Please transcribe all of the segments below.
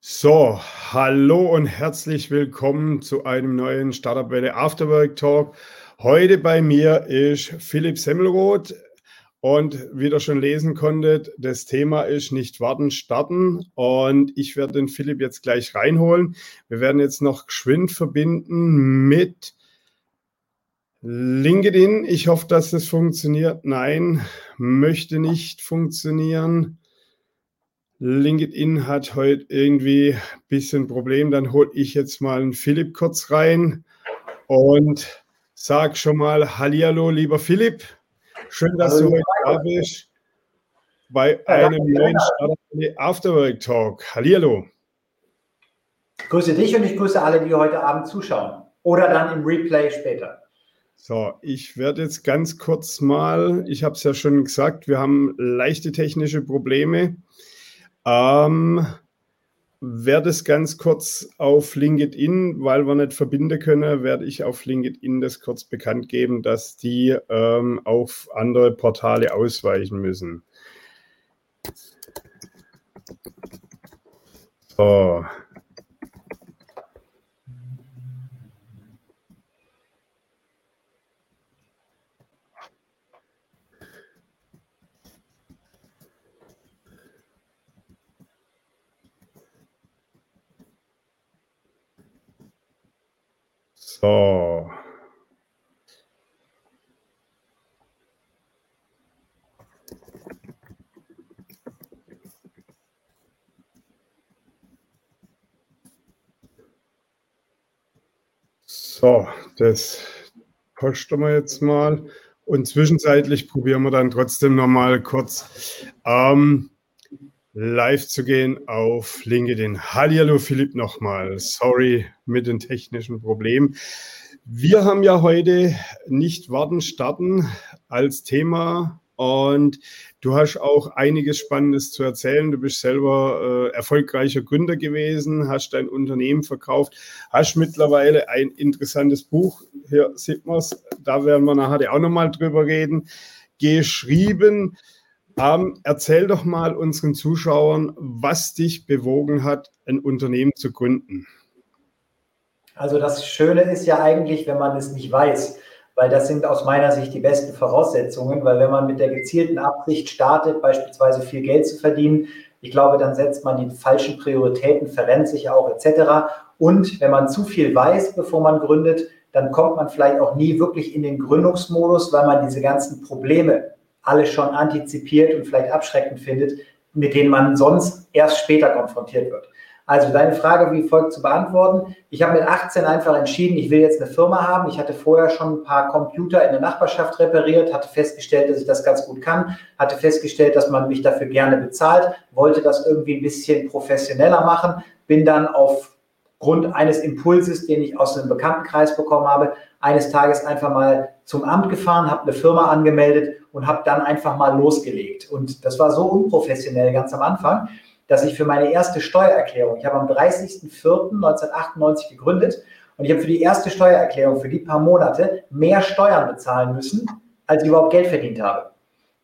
So, hallo und herzlich willkommen zu einem neuen Startup Welle Afterwork Talk. Heute bei mir ist Philipp Semmelroth und wie ihr schon lesen konntet, das Thema ist nicht warten, starten und ich werde den Philipp jetzt gleich reinholen. Wir werden jetzt noch geschwind verbinden mit LinkedIn. Ich hoffe, dass das funktioniert. Nein, möchte nicht funktionieren. LinkedIn hat heute irgendwie ein bisschen Problem. Dann hole ich jetzt mal einen Philipp kurz rein und sag schon mal Hallihallo, lieber Philipp. Schön, dass Hallo, du heute da bist bei einem neuen Afterwork Talk. Hallihallo. Ich grüße dich und ich grüße alle, die heute Abend zuschauen oder dann im Replay später. So, ich werde jetzt ganz kurz mal, ich habe es ja schon gesagt, wir haben leichte technische Probleme. Ähm, werde es ganz kurz auf LinkedIn, weil wir nicht verbinden können, werde ich auf LinkedIn das kurz bekannt geben, dass die ähm, auf andere Portale ausweichen müssen. So. So. So, das posten wir jetzt mal. Und zwischenzeitlich probieren wir dann trotzdem noch mal kurz ähm, live zu gehen auf LinkedIn. Hallo Philipp nochmal. Sorry mit den technischen Problemen. Wir haben ja heute nicht warten, starten als Thema und du hast auch einiges Spannendes zu erzählen. Du bist selber äh, erfolgreicher Gründer gewesen, hast dein Unternehmen verkauft, hast mittlerweile ein interessantes Buch, hier sieht man es, da werden wir nachher auch nochmal drüber reden, geschrieben. Ähm, erzähl doch mal unseren Zuschauern, was dich bewogen hat, ein Unternehmen zu gründen. Also das Schöne ist ja eigentlich, wenn man es nicht weiß, weil das sind aus meiner Sicht die besten Voraussetzungen, weil wenn man mit der gezielten Absicht startet, beispielsweise viel Geld zu verdienen, ich glaube, dann setzt man die falschen Prioritäten, verrennt sich auch etc. Und wenn man zu viel weiß, bevor man gründet, dann kommt man vielleicht auch nie wirklich in den Gründungsmodus, weil man diese ganzen Probleme alle schon antizipiert und vielleicht abschreckend findet, mit denen man sonst erst später konfrontiert wird. Also deine Frage wie folgt zu beantworten. Ich habe mit 18 einfach entschieden, ich will jetzt eine Firma haben. Ich hatte vorher schon ein paar Computer in der Nachbarschaft repariert, hatte festgestellt, dass ich das ganz gut kann, hatte festgestellt, dass man mich dafür gerne bezahlt, wollte das irgendwie ein bisschen professioneller machen, bin dann aufgrund eines Impulses, den ich aus einem Bekanntenkreis bekommen habe, eines Tages einfach mal zum Amt gefahren, habe eine Firma angemeldet und habe dann einfach mal losgelegt. Und das war so unprofessionell ganz am Anfang, dass ich für meine erste Steuererklärung, ich habe am 30.04.1998 gegründet und ich habe für die erste Steuererklärung, für die paar Monate, mehr Steuern bezahlen müssen, als ich überhaupt Geld verdient habe.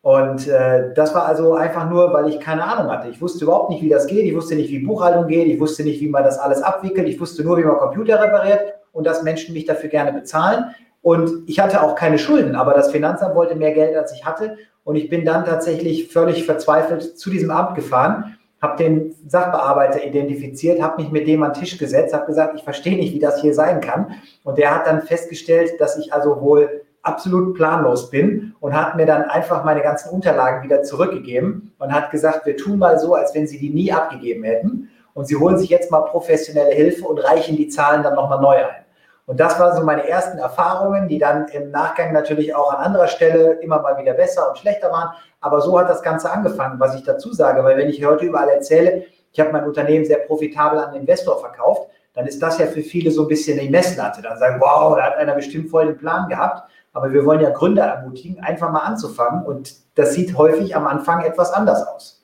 Und äh, das war also einfach nur, weil ich keine Ahnung hatte. Ich wusste überhaupt nicht, wie das geht. Ich wusste nicht, wie Buchhaltung geht. Ich wusste nicht, wie man das alles abwickelt. Ich wusste nur, wie man Computer repariert und dass Menschen mich dafür gerne bezahlen. Und ich hatte auch keine Schulden, aber das Finanzamt wollte mehr Geld, als ich hatte. Und ich bin dann tatsächlich völlig verzweifelt zu diesem Amt gefahren, habe den Sachbearbeiter identifiziert, habe mich mit dem an den Tisch gesetzt, habe gesagt, ich verstehe nicht, wie das hier sein kann. Und der hat dann festgestellt, dass ich also wohl absolut planlos bin und hat mir dann einfach meine ganzen Unterlagen wieder zurückgegeben und hat gesagt, wir tun mal so, als wenn Sie die nie abgegeben hätten. Und Sie holen sich jetzt mal professionelle Hilfe und reichen die Zahlen dann nochmal neu ein. Und das waren so meine ersten Erfahrungen, die dann im Nachgang natürlich auch an anderer Stelle immer mal wieder besser und schlechter waren. Aber so hat das Ganze angefangen, was ich dazu sage. Weil wenn ich heute überall erzähle, ich habe mein Unternehmen sehr profitabel an den Investor verkauft, dann ist das ja für viele so ein bisschen die Messlatte. Dann sagen, wow, da hat einer bestimmt voll den Plan gehabt. Aber wir wollen ja Gründer ermutigen, einfach mal anzufangen. Und das sieht häufig am Anfang etwas anders aus.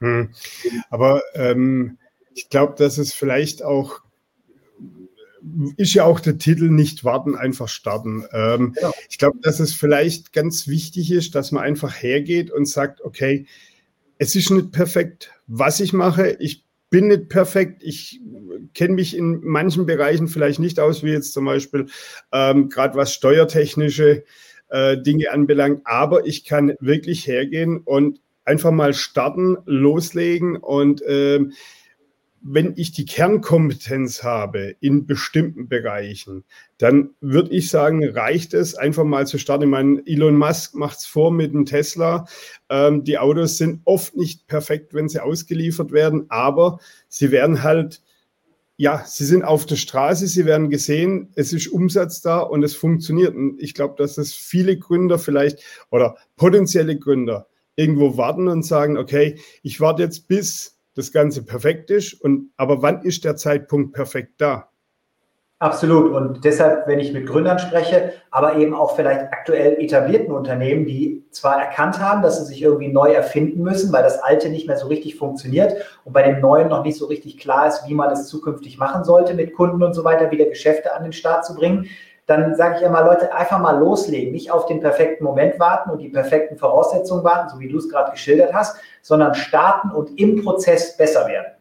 Hm. Aber ähm, ich glaube, dass es vielleicht auch ist ja auch der Titel nicht warten, einfach starten. Ähm, ja. Ich glaube, dass es vielleicht ganz wichtig ist, dass man einfach hergeht und sagt, okay, es ist nicht perfekt, was ich mache. Ich bin nicht perfekt. Ich kenne mich in manchen Bereichen vielleicht nicht aus, wie jetzt zum Beispiel ähm, gerade was steuertechnische äh, Dinge anbelangt. Aber ich kann wirklich hergehen und einfach mal starten, loslegen und ähm, wenn ich die Kernkompetenz habe in bestimmten Bereichen, dann würde ich sagen, reicht es einfach mal zu starten. Ich meine, Elon Musk macht es vor mit dem Tesla. Ähm, die Autos sind oft nicht perfekt, wenn sie ausgeliefert werden, aber sie werden halt, ja, sie sind auf der Straße, sie werden gesehen, es ist Umsatz da und es funktioniert. Und ich glaube, dass es viele Gründer vielleicht oder potenzielle Gründer irgendwo warten und sagen, okay, ich warte jetzt bis das Ganze perfekt ist. Und, aber wann ist der Zeitpunkt perfekt da? Absolut. Und deshalb, wenn ich mit Gründern spreche, aber eben auch vielleicht aktuell etablierten Unternehmen, die zwar erkannt haben, dass sie sich irgendwie neu erfinden müssen, weil das Alte nicht mehr so richtig funktioniert und bei dem Neuen noch nicht so richtig klar ist, wie man es zukünftig machen sollte, mit Kunden und so weiter, wieder Geschäfte an den Start zu bringen, dann sage ich immer, Leute, einfach mal loslegen, nicht auf den perfekten Moment warten und die perfekten Voraussetzungen warten, so wie du es gerade geschildert hast, sondern starten und im Prozess besser werden.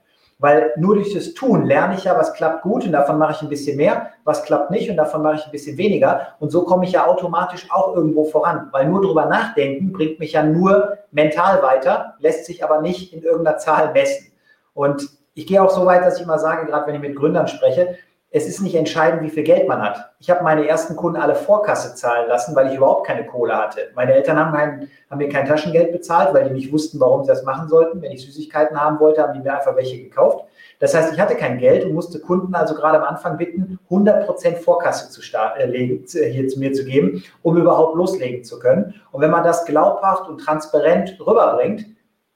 Weil nur durch das Tun lerne ich ja, was klappt gut und davon mache ich ein bisschen mehr, was klappt nicht und davon mache ich ein bisschen weniger. Und so komme ich ja automatisch auch irgendwo voran. Weil nur drüber nachdenken bringt mich ja nur mental weiter, lässt sich aber nicht in irgendeiner Zahl messen. Und ich gehe auch so weit, dass ich immer sage, gerade wenn ich mit Gründern spreche, es ist nicht entscheidend, wie viel Geld man hat. Ich habe meine ersten Kunden alle Vorkasse zahlen lassen, weil ich überhaupt keine Kohle hatte. Meine Eltern haben, kein, haben mir kein Taschengeld bezahlt, weil die nicht wussten, warum sie das machen sollten. Wenn ich Süßigkeiten haben wollte, haben die mir einfach welche gekauft. Das heißt, ich hatte kein Geld und musste Kunden also gerade am Anfang bitten, 100% Vorkasse zu start, äh, hier zu mir zu geben, um überhaupt loslegen zu können. Und wenn man das glaubhaft und transparent rüberbringt,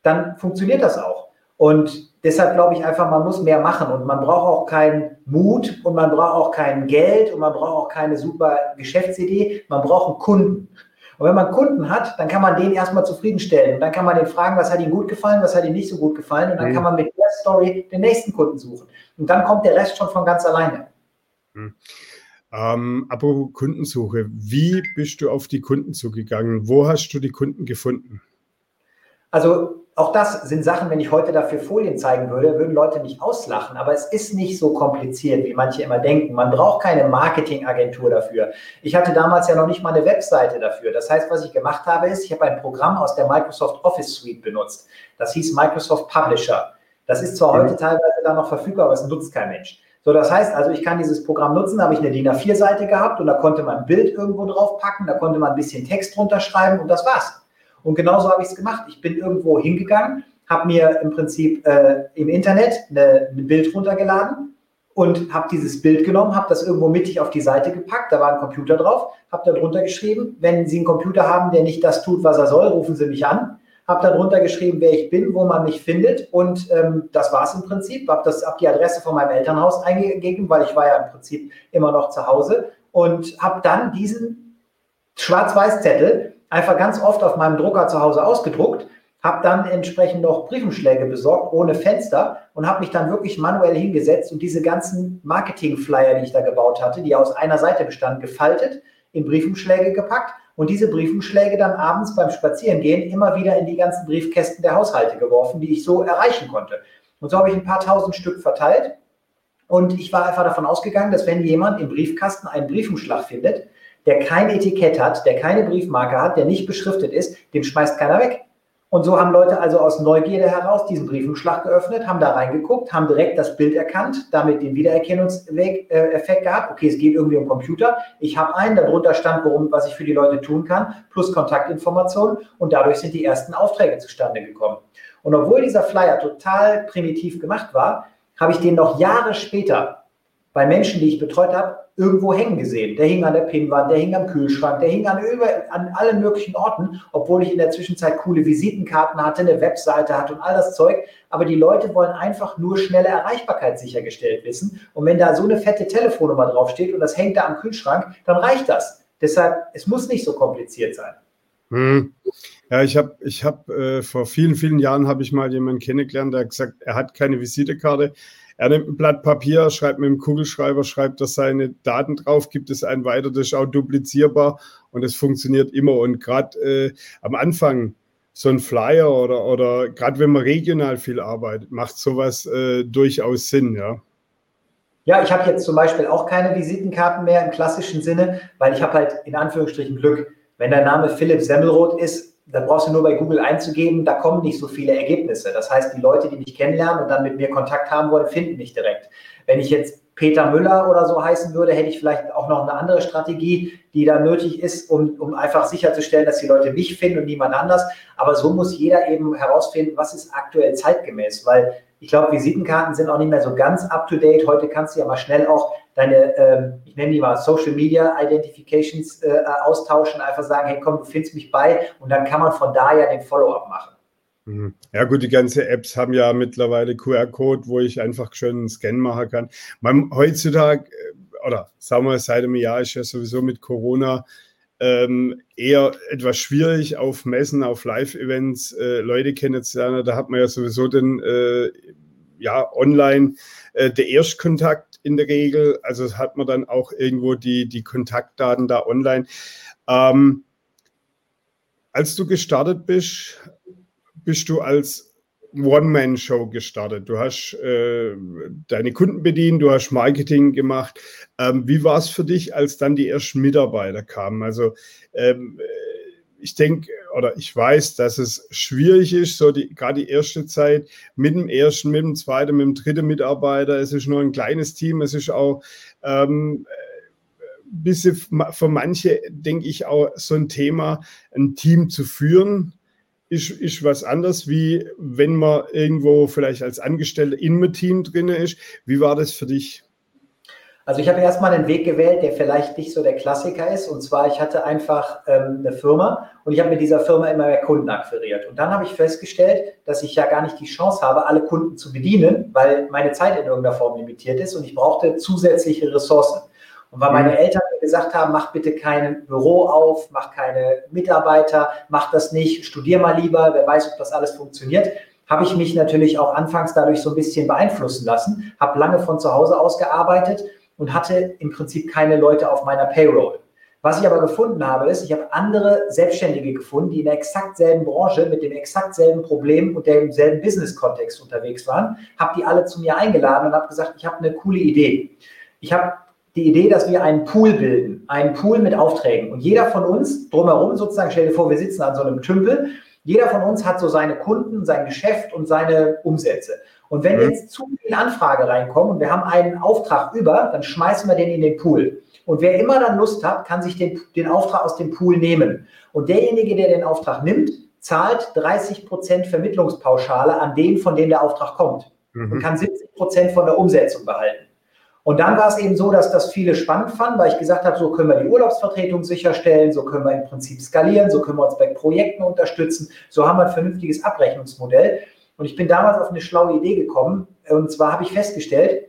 dann funktioniert das auch. Und deshalb glaube ich einfach, man muss mehr machen und man braucht auch keinen Mut und man braucht auch kein Geld und man braucht auch keine super Geschäftsidee. Man braucht einen Kunden. Und wenn man Kunden hat, dann kann man den erstmal zufriedenstellen. Und dann kann man den fragen, was hat ihm gut gefallen, was hat ihm nicht so gut gefallen. Und dann mhm. kann man mit der Story den nächsten Kunden suchen. Und dann kommt der Rest schon von ganz alleine. Mhm. Ähm, apropos Kundensuche, wie bist du auf die Kunden zugegangen? Wo hast du die Kunden gefunden? Also auch das sind Sachen, wenn ich heute dafür Folien zeigen würde, würden Leute nicht auslachen. Aber es ist nicht so kompliziert, wie manche immer denken. Man braucht keine Marketingagentur dafür. Ich hatte damals ja noch nicht mal eine Webseite dafür. Das heißt, was ich gemacht habe, ist, ich habe ein Programm aus der Microsoft Office Suite benutzt. Das hieß Microsoft Publisher. Das ist zwar heute teilweise da noch verfügbar, aber es nutzt kein Mensch. So, das heißt also, ich kann dieses Programm nutzen, da habe ich eine DIN A4-Seite gehabt und da konnte man ein Bild irgendwo drauf packen, da konnte man ein bisschen Text drunter schreiben und das war's. Und genauso habe ich es gemacht. Ich bin irgendwo hingegangen, habe mir im Prinzip äh, im Internet ein Bild runtergeladen und habe dieses Bild genommen, habe das irgendwo mittig auf die Seite gepackt, da war ein Computer drauf, habe da drunter geschrieben, wenn Sie einen Computer haben, der nicht das tut, was er soll, rufen Sie mich an. Habe da drunter geschrieben, wer ich bin, wo man mich findet und ähm, das war es im Prinzip. Habe hab die Adresse von meinem Elternhaus eingegeben, weil ich war ja im Prinzip immer noch zu Hause und habe dann diesen Schwarz-Weiß-Zettel einfach ganz oft auf meinem Drucker zu Hause ausgedruckt, habe dann entsprechend noch Briefumschläge besorgt ohne Fenster und habe mich dann wirklich manuell hingesetzt und diese ganzen Marketing-Flyer, die ich da gebaut hatte, die aus einer Seite bestanden, gefaltet, in Briefumschläge gepackt und diese Briefumschläge dann abends beim Spazierengehen immer wieder in die ganzen Briefkästen der Haushalte geworfen, die ich so erreichen konnte. Und so habe ich ein paar tausend Stück verteilt und ich war einfach davon ausgegangen, dass wenn jemand im Briefkasten einen Briefumschlag findet, der kein Etikett hat, der keine Briefmarke hat, der nicht beschriftet ist, den schmeißt keiner weg. Und so haben Leute also aus Neugierde heraus diesen Briefumschlag geöffnet, haben da reingeguckt, haben direkt das Bild erkannt, damit den Wiedererkennungseffekt gehabt. Okay, es geht irgendwie um Computer. Ich habe einen, darunter stand, worum, was ich für die Leute tun kann, plus Kontaktinformationen. Und dadurch sind die ersten Aufträge zustande gekommen. Und obwohl dieser Flyer total primitiv gemacht war, habe ich den noch Jahre später bei Menschen, die ich betreut habe, irgendwo hängen gesehen. Der hing an der Pinnwand, der hing am Kühlschrank, der hing an, über, an allen möglichen Orten, obwohl ich in der Zwischenzeit coole Visitenkarten hatte, eine Webseite hatte und all das Zeug. Aber die Leute wollen einfach nur schnelle Erreichbarkeit sichergestellt wissen. Und wenn da so eine fette Telefonnummer draufsteht und das hängt da am Kühlschrank, dann reicht das. Deshalb, es muss nicht so kompliziert sein. Hm. Ja, ich habe ich hab, äh, vor vielen, vielen Jahren habe ich mal jemanden kennengelernt, der hat gesagt, er hat keine Visitekarte, er nimmt ein Blatt Papier, schreibt mit dem Kugelschreiber, schreibt da seine Daten drauf, gibt es einen weiter, das ist auch duplizierbar und es funktioniert immer. Und gerade äh, am Anfang so ein Flyer oder, oder gerade wenn man regional viel arbeitet, macht sowas äh, durchaus Sinn, ja. Ja, ich habe jetzt zum Beispiel auch keine Visitenkarten mehr im klassischen Sinne, weil ich habe halt in Anführungsstrichen Glück. Wenn dein Name Philipp Semmelroth ist, dann brauchst du nur bei Google einzugeben, da kommen nicht so viele Ergebnisse. Das heißt, die Leute, die mich kennenlernen und dann mit mir Kontakt haben wollen, finden mich direkt. Wenn ich jetzt Peter Müller oder so heißen würde, hätte ich vielleicht auch noch eine andere Strategie, die da nötig ist, um, um einfach sicherzustellen, dass die Leute mich finden und niemand anders. Aber so muss jeder eben herausfinden, was ist aktuell zeitgemäß, weil ich glaube, Visitenkarten sind auch nicht mehr so ganz up-to-date. Heute kannst du ja mal schnell auch deine, ähm, ich nenne die mal Social Media Identifications äh, austauschen, einfach sagen, hey komm, du findest mich bei und dann kann man von da ja den Follow-up machen. Mhm. Ja gut, die ganzen Apps haben ja mittlerweile QR-Code, wo ich einfach schön einen Scan machen kann. Man, heutzutage, äh, oder sagen wir, seit einem Jahr ist ja sowieso mit Corona ähm, eher etwas schwierig auf Messen, auf Live-Events äh, Leute kennenzulernen. Da hat man ja sowieso den äh, ja, online äh, der Erstkontakt in der Regel. Also hat man dann auch irgendwo die, die Kontaktdaten da online. Ähm, als du gestartet bist, bist du als One-Man-Show gestartet. Du hast äh, deine Kunden bedient, du hast Marketing gemacht. Ähm, wie war es für dich, als dann die ersten Mitarbeiter kamen? Also ähm, ich denke oder ich weiß, dass es schwierig ist, so die, gerade die erste Zeit mit dem ersten, mit dem zweiten, mit dem dritten Mitarbeiter. Es ist nur ein kleines Team, es ist auch ähm, bisschen für manche, denke ich, auch so ein Thema, ein Team zu führen ist, ist was anderes, wie wenn man irgendwo vielleicht als Angestellter in einem Team drin ist. Wie war das für dich? Also ich habe erstmal einen Weg gewählt, der vielleicht nicht so der Klassiker ist. Und zwar, ich hatte einfach ähm, eine Firma und ich habe mit dieser Firma immer mehr Kunden akquiriert. Und dann habe ich festgestellt, dass ich ja gar nicht die Chance habe, alle Kunden zu bedienen, weil meine Zeit in irgendeiner Form limitiert ist und ich brauchte zusätzliche Ressourcen. Und weil meine mhm. Eltern mir gesagt haben, mach bitte kein Büro auf, mach keine Mitarbeiter, mach das nicht, studier mal lieber, wer weiß, ob das alles funktioniert, habe ich mich natürlich auch anfangs dadurch so ein bisschen beeinflussen lassen, habe lange von zu Hause aus gearbeitet und hatte im Prinzip keine Leute auf meiner Payroll. Was ich aber gefunden habe, ist, ich habe andere Selbstständige gefunden, die in der exakt selben Branche mit dem exakt selben Problem und demselben Business-Kontext unterwegs waren, habe die alle zu mir eingeladen und habe gesagt, ich habe eine coole Idee. Ich habe die Idee, dass wir einen Pool bilden, einen Pool mit Aufträgen. Und jeder von uns drumherum sozusagen, stell dir vor, wir sitzen an so einem Tümpel, jeder von uns hat so seine Kunden, sein Geschäft und seine Umsätze. Und wenn mhm. jetzt zu viele Anfragen reinkommen und wir haben einen Auftrag über, dann schmeißen wir den in den Pool. Und wer immer dann Lust hat, kann sich den, den Auftrag aus dem Pool nehmen. Und derjenige, der den Auftrag nimmt, zahlt 30 Prozent Vermittlungspauschale an den, von dem der Auftrag kommt. Mhm. Und kann 70 Prozent von der Umsetzung behalten. Und dann war es eben so, dass das viele spannend fanden, weil ich gesagt habe, so können wir die Urlaubsvertretung sicherstellen, so können wir im Prinzip skalieren, so können wir uns bei Projekten unterstützen, so haben wir ein vernünftiges Abrechnungsmodell. Und ich bin damals auf eine schlaue Idee gekommen. Und zwar habe ich festgestellt,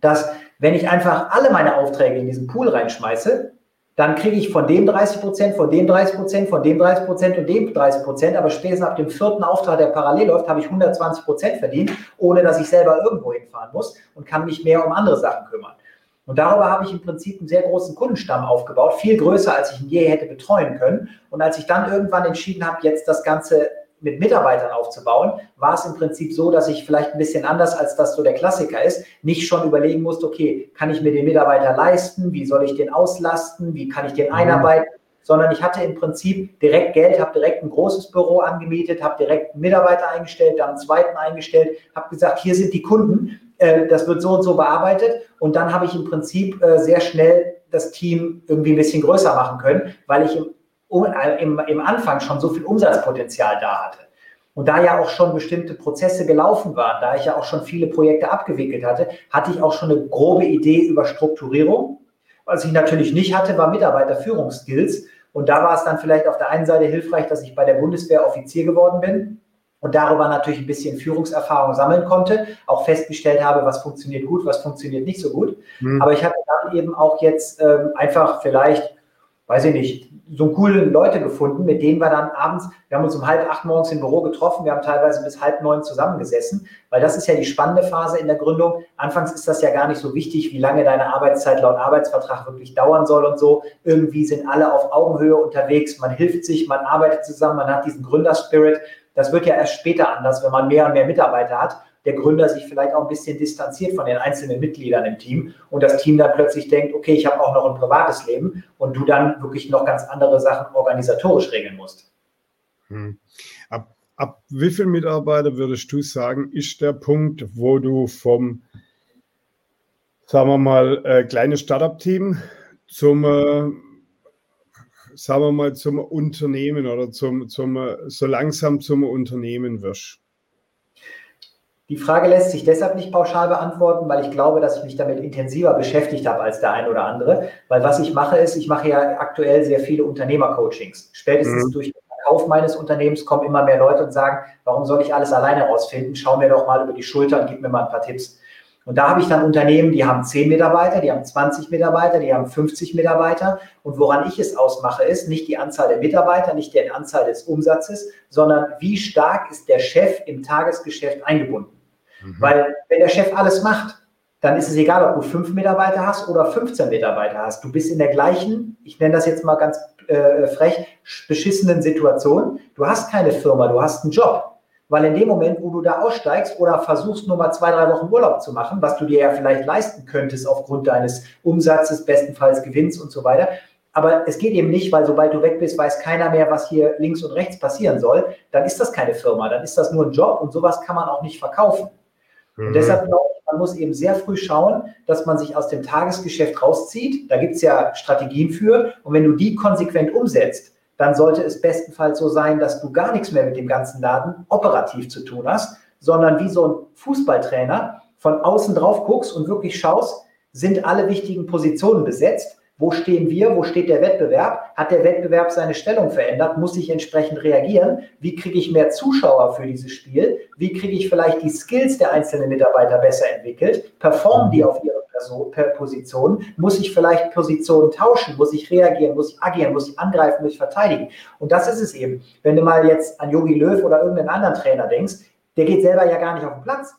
dass wenn ich einfach alle meine Aufträge in diesen Pool reinschmeiße, dann kriege ich von dem 30 Prozent, von dem 30 Prozent, von dem 30 Prozent und dem 30 Prozent. Aber spätestens ab dem vierten Auftrag, der parallel läuft, habe ich 120 Prozent verdient, ohne dass ich selber irgendwo hinfahren muss und kann mich mehr um andere Sachen kümmern. Und darüber habe ich im Prinzip einen sehr großen Kundenstamm aufgebaut, viel größer, als ich ihn je hätte betreuen können. Und als ich dann irgendwann entschieden habe, jetzt das Ganze mit Mitarbeitern aufzubauen, war es im Prinzip so, dass ich vielleicht ein bisschen anders, als das so der Klassiker ist, nicht schon überlegen musste, okay, kann ich mir den Mitarbeiter leisten, wie soll ich den auslasten, wie kann ich den mhm. einarbeiten, sondern ich hatte im Prinzip direkt Geld, habe direkt ein großes Büro angemietet, habe direkt einen Mitarbeiter eingestellt, dann einen zweiten eingestellt, habe gesagt, hier sind die Kunden, äh, das wird so und so bearbeitet. Und dann habe ich im Prinzip äh, sehr schnell das Team irgendwie ein bisschen größer machen können, weil ich im im, im Anfang schon so viel Umsatzpotenzial da hatte. Und da ja auch schon bestimmte Prozesse gelaufen waren, da ich ja auch schon viele Projekte abgewickelt hatte, hatte ich auch schon eine grobe Idee über Strukturierung. Was ich natürlich nicht hatte, war Mitarbeiterführungsskills. Und da war es dann vielleicht auf der einen Seite hilfreich, dass ich bei der Bundeswehr Offizier geworden bin und darüber natürlich ein bisschen Führungserfahrung sammeln konnte, auch festgestellt habe, was funktioniert gut, was funktioniert nicht so gut. Mhm. Aber ich hatte dann eben auch jetzt ähm, einfach vielleicht weiß ich nicht, so coole Leute gefunden, mit denen wir dann abends, wir haben uns um halb acht morgens im Büro getroffen, wir haben teilweise bis halb neun zusammengesessen, weil das ist ja die spannende Phase in der Gründung. Anfangs ist das ja gar nicht so wichtig, wie lange deine Arbeitszeit laut Arbeitsvertrag wirklich dauern soll und so. Irgendwie sind alle auf Augenhöhe unterwegs, man hilft sich, man arbeitet zusammen, man hat diesen Gründerspirit. Das wird ja erst später anders, wenn man mehr und mehr Mitarbeiter hat der Gründer sich vielleicht auch ein bisschen distanziert von den einzelnen Mitgliedern im Team und das Team dann plötzlich denkt, okay, ich habe auch noch ein privates Leben und du dann wirklich noch ganz andere Sachen organisatorisch regeln musst. Hm. Ab, ab wie viele Mitarbeiter würdest du sagen, ist der Punkt, wo du vom, sagen wir mal, äh, kleines Startup-Team zum äh, sagen wir mal, zum Unternehmen oder zum, zum, so langsam zum Unternehmen wirst? Die Frage lässt sich deshalb nicht pauschal beantworten, weil ich glaube, dass ich mich damit intensiver beschäftigt habe als der ein oder andere. Weil was ich mache ist, ich mache ja aktuell sehr viele Unternehmercoachings. Spätestens mhm. durch den Verkauf meines Unternehmens kommen immer mehr Leute und sagen, warum soll ich alles alleine herausfinden? Schau mir doch mal über die Schulter und gib mir mal ein paar Tipps. Und da habe ich dann Unternehmen, die haben 10 Mitarbeiter, die haben 20 Mitarbeiter, die haben 50 Mitarbeiter. Und woran ich es ausmache, ist nicht die Anzahl der Mitarbeiter, nicht die Anzahl des Umsatzes, sondern wie stark ist der Chef im Tagesgeschäft eingebunden. Mhm. Weil wenn der Chef alles macht, dann ist es egal, ob du fünf Mitarbeiter hast oder 15 Mitarbeiter hast. Du bist in der gleichen, ich nenne das jetzt mal ganz äh, frech, beschissenen Situation. Du hast keine Firma, du hast einen Job. Weil in dem Moment, wo du da aussteigst oder versuchst, nur mal zwei, drei Wochen Urlaub zu machen, was du dir ja vielleicht leisten könntest aufgrund deines Umsatzes, bestenfalls Gewinns und so weiter, aber es geht eben nicht, weil sobald du weg bist, weiß keiner mehr, was hier links und rechts passieren soll. Dann ist das keine Firma, dann ist das nur ein Job und sowas kann man auch nicht verkaufen. Mhm. Und deshalb glaube ich, man muss eben sehr früh schauen, dass man sich aus dem Tagesgeschäft rauszieht. Da gibt es ja Strategien für. Und wenn du die konsequent umsetzt, dann sollte es bestenfalls so sein, dass du gar nichts mehr mit dem ganzen Laden operativ zu tun hast, sondern wie so ein Fußballtrainer von außen drauf guckst und wirklich schaust, sind alle wichtigen Positionen besetzt wo stehen wir? Wo steht der Wettbewerb? Hat der Wettbewerb seine Stellung verändert? Muss ich entsprechend reagieren? Wie kriege ich mehr Zuschauer für dieses Spiel? Wie kriege ich vielleicht die Skills der einzelnen Mitarbeiter besser entwickelt? Performen die auf ihre Person, per Position? Muss ich vielleicht Positionen tauschen? Muss ich reagieren? Muss ich agieren? Muss ich angreifen? Muss ich verteidigen? Und das ist es eben. Wenn du mal jetzt an Yogi Löw oder irgendeinen anderen Trainer denkst, der geht selber ja gar nicht auf den Platz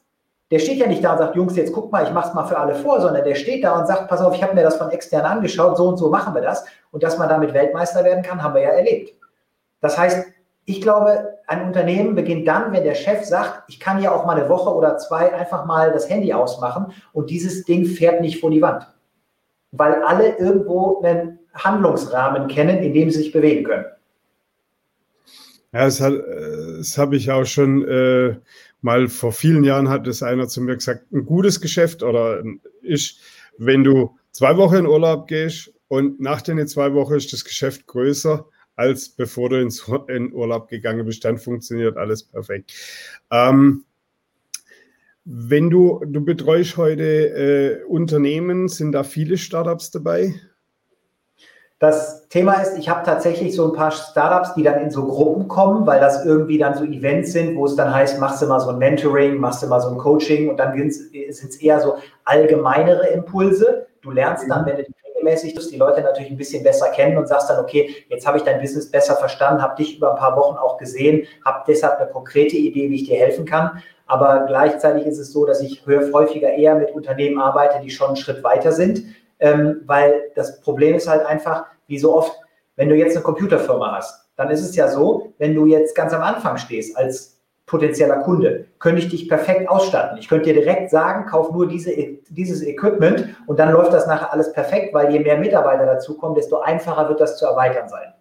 der steht ja nicht da und sagt, Jungs, jetzt guck mal, ich mach's mal für alle vor, sondern der steht da und sagt, pass auf, ich habe mir das von extern angeschaut, so und so machen wir das. Und dass man damit Weltmeister werden kann, haben wir ja erlebt. Das heißt, ich glaube, ein Unternehmen beginnt dann, wenn der Chef sagt, ich kann ja auch mal eine Woche oder zwei einfach mal das Handy ausmachen und dieses Ding fährt nicht vor die Wand. Weil alle irgendwo einen Handlungsrahmen kennen, in dem sie sich bewegen können. Ja, das, das habe ich auch schon äh, mal vor vielen Jahren hat es einer zu mir gesagt, ein gutes Geschäft oder ist, wenn du zwei Wochen in Urlaub gehst und nach den zwei Wochen ist das Geschäft größer, als bevor du ins, in Urlaub gegangen bist, dann funktioniert alles perfekt. Ähm, wenn du, du betreust heute äh, Unternehmen, sind da viele Startups dabei? Das Thema ist, ich habe tatsächlich so ein paar Startups, die dann in so Gruppen kommen, weil das irgendwie dann so Events sind, wo es dann heißt, machst du mal so ein Mentoring, machst du mal so ein Coaching und dann sind es eher so allgemeinere Impulse. Du lernst dann, wenn du regelmäßig die Leute natürlich ein bisschen besser kennen und sagst dann, okay, jetzt habe ich dein Business besser verstanden, habe dich über ein paar Wochen auch gesehen, habe deshalb eine konkrete Idee, wie ich dir helfen kann. Aber gleichzeitig ist es so, dass ich häufiger eher mit Unternehmen arbeite, die schon einen Schritt weiter sind ähm, weil das Problem ist halt einfach, wie so oft, wenn du jetzt eine Computerfirma hast, dann ist es ja so, wenn du jetzt ganz am Anfang stehst als potenzieller Kunde, könnte ich dich perfekt ausstatten. Ich könnte dir direkt sagen, kauf nur diese, dieses Equipment und dann läuft das nachher alles perfekt, weil je mehr Mitarbeiter dazukommen, desto einfacher wird das zu erweitern sein.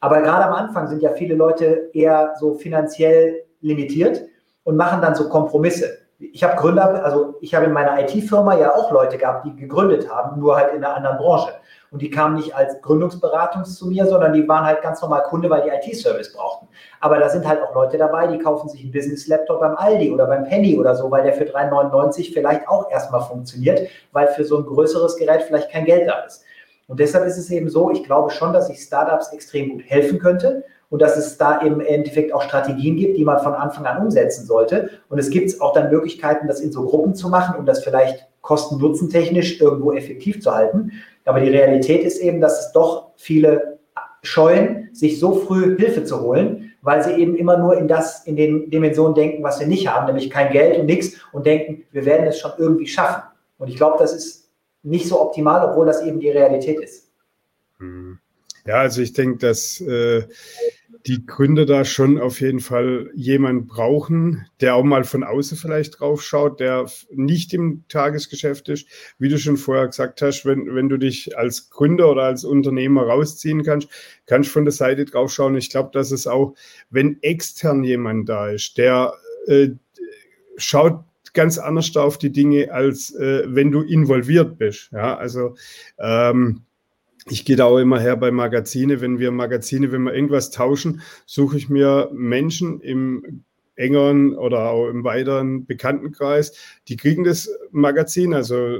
Aber gerade am Anfang sind ja viele Leute eher so finanziell limitiert und machen dann so Kompromisse ich habe Gründer, also ich habe in meiner IT-Firma ja auch Leute gehabt, die gegründet haben, nur halt in einer anderen Branche. Und die kamen nicht als Gründungsberatung zu mir, sondern die waren halt ganz normal Kunde, weil die IT-Service brauchten. Aber da sind halt auch Leute dabei, die kaufen sich einen Business-Laptop beim Aldi oder beim Penny oder so, weil der für 3,99 vielleicht auch erstmal funktioniert, weil für so ein größeres Gerät vielleicht kein Geld da ist. Und deshalb ist es eben so, ich glaube schon, dass ich Startups extrem gut helfen könnte. Und dass es da im Endeffekt auch Strategien gibt, die man von Anfang an umsetzen sollte. Und es gibt auch dann Möglichkeiten, das in so Gruppen zu machen und das vielleicht kosten-nutzen-technisch irgendwo effektiv zu halten. Aber die Realität ist eben, dass es doch viele scheuen, sich so früh Hilfe zu holen, weil sie eben immer nur in das, in den Dimensionen denken, was wir nicht haben, nämlich kein Geld und nichts und denken, wir werden es schon irgendwie schaffen. Und ich glaube, das ist nicht so optimal, obwohl das eben die Realität ist. Hm. Ja, also ich denke, dass äh, die Gründer da schon auf jeden Fall jemanden brauchen, der auch mal von außen vielleicht drauf schaut, der nicht im Tagesgeschäft ist. Wie du schon vorher gesagt hast, wenn, wenn du dich als Gründer oder als Unternehmer rausziehen kannst, kannst du von der Seite drauf schauen. Ich glaube, dass es auch, wenn extern jemand da ist, der äh, schaut ganz anders auf die Dinge, als äh, wenn du involviert bist. Ja, also ähm, ich gehe da auch immer her bei Magazine. Wenn wir Magazine, wenn wir irgendwas tauschen, suche ich mir Menschen im engeren oder auch im weiteren Bekanntenkreis, die kriegen das Magazin, also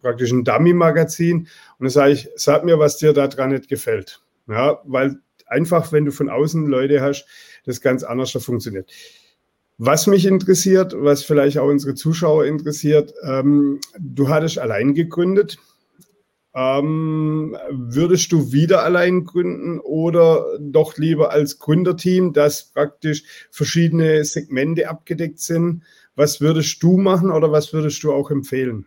praktisch ein Dummy-Magazin. Und dann sage ich, sag mir, was dir daran nicht gefällt. Ja, weil einfach, wenn du von außen Leute hast, das ganz anders funktioniert. Was mich interessiert, was vielleicht auch unsere Zuschauer interessiert, ähm, du hattest allein gegründet. Ähm, würdest du wieder allein gründen oder doch lieber als Gründerteam, das praktisch verschiedene Segmente abgedeckt sind? Was würdest du machen oder was würdest du auch empfehlen?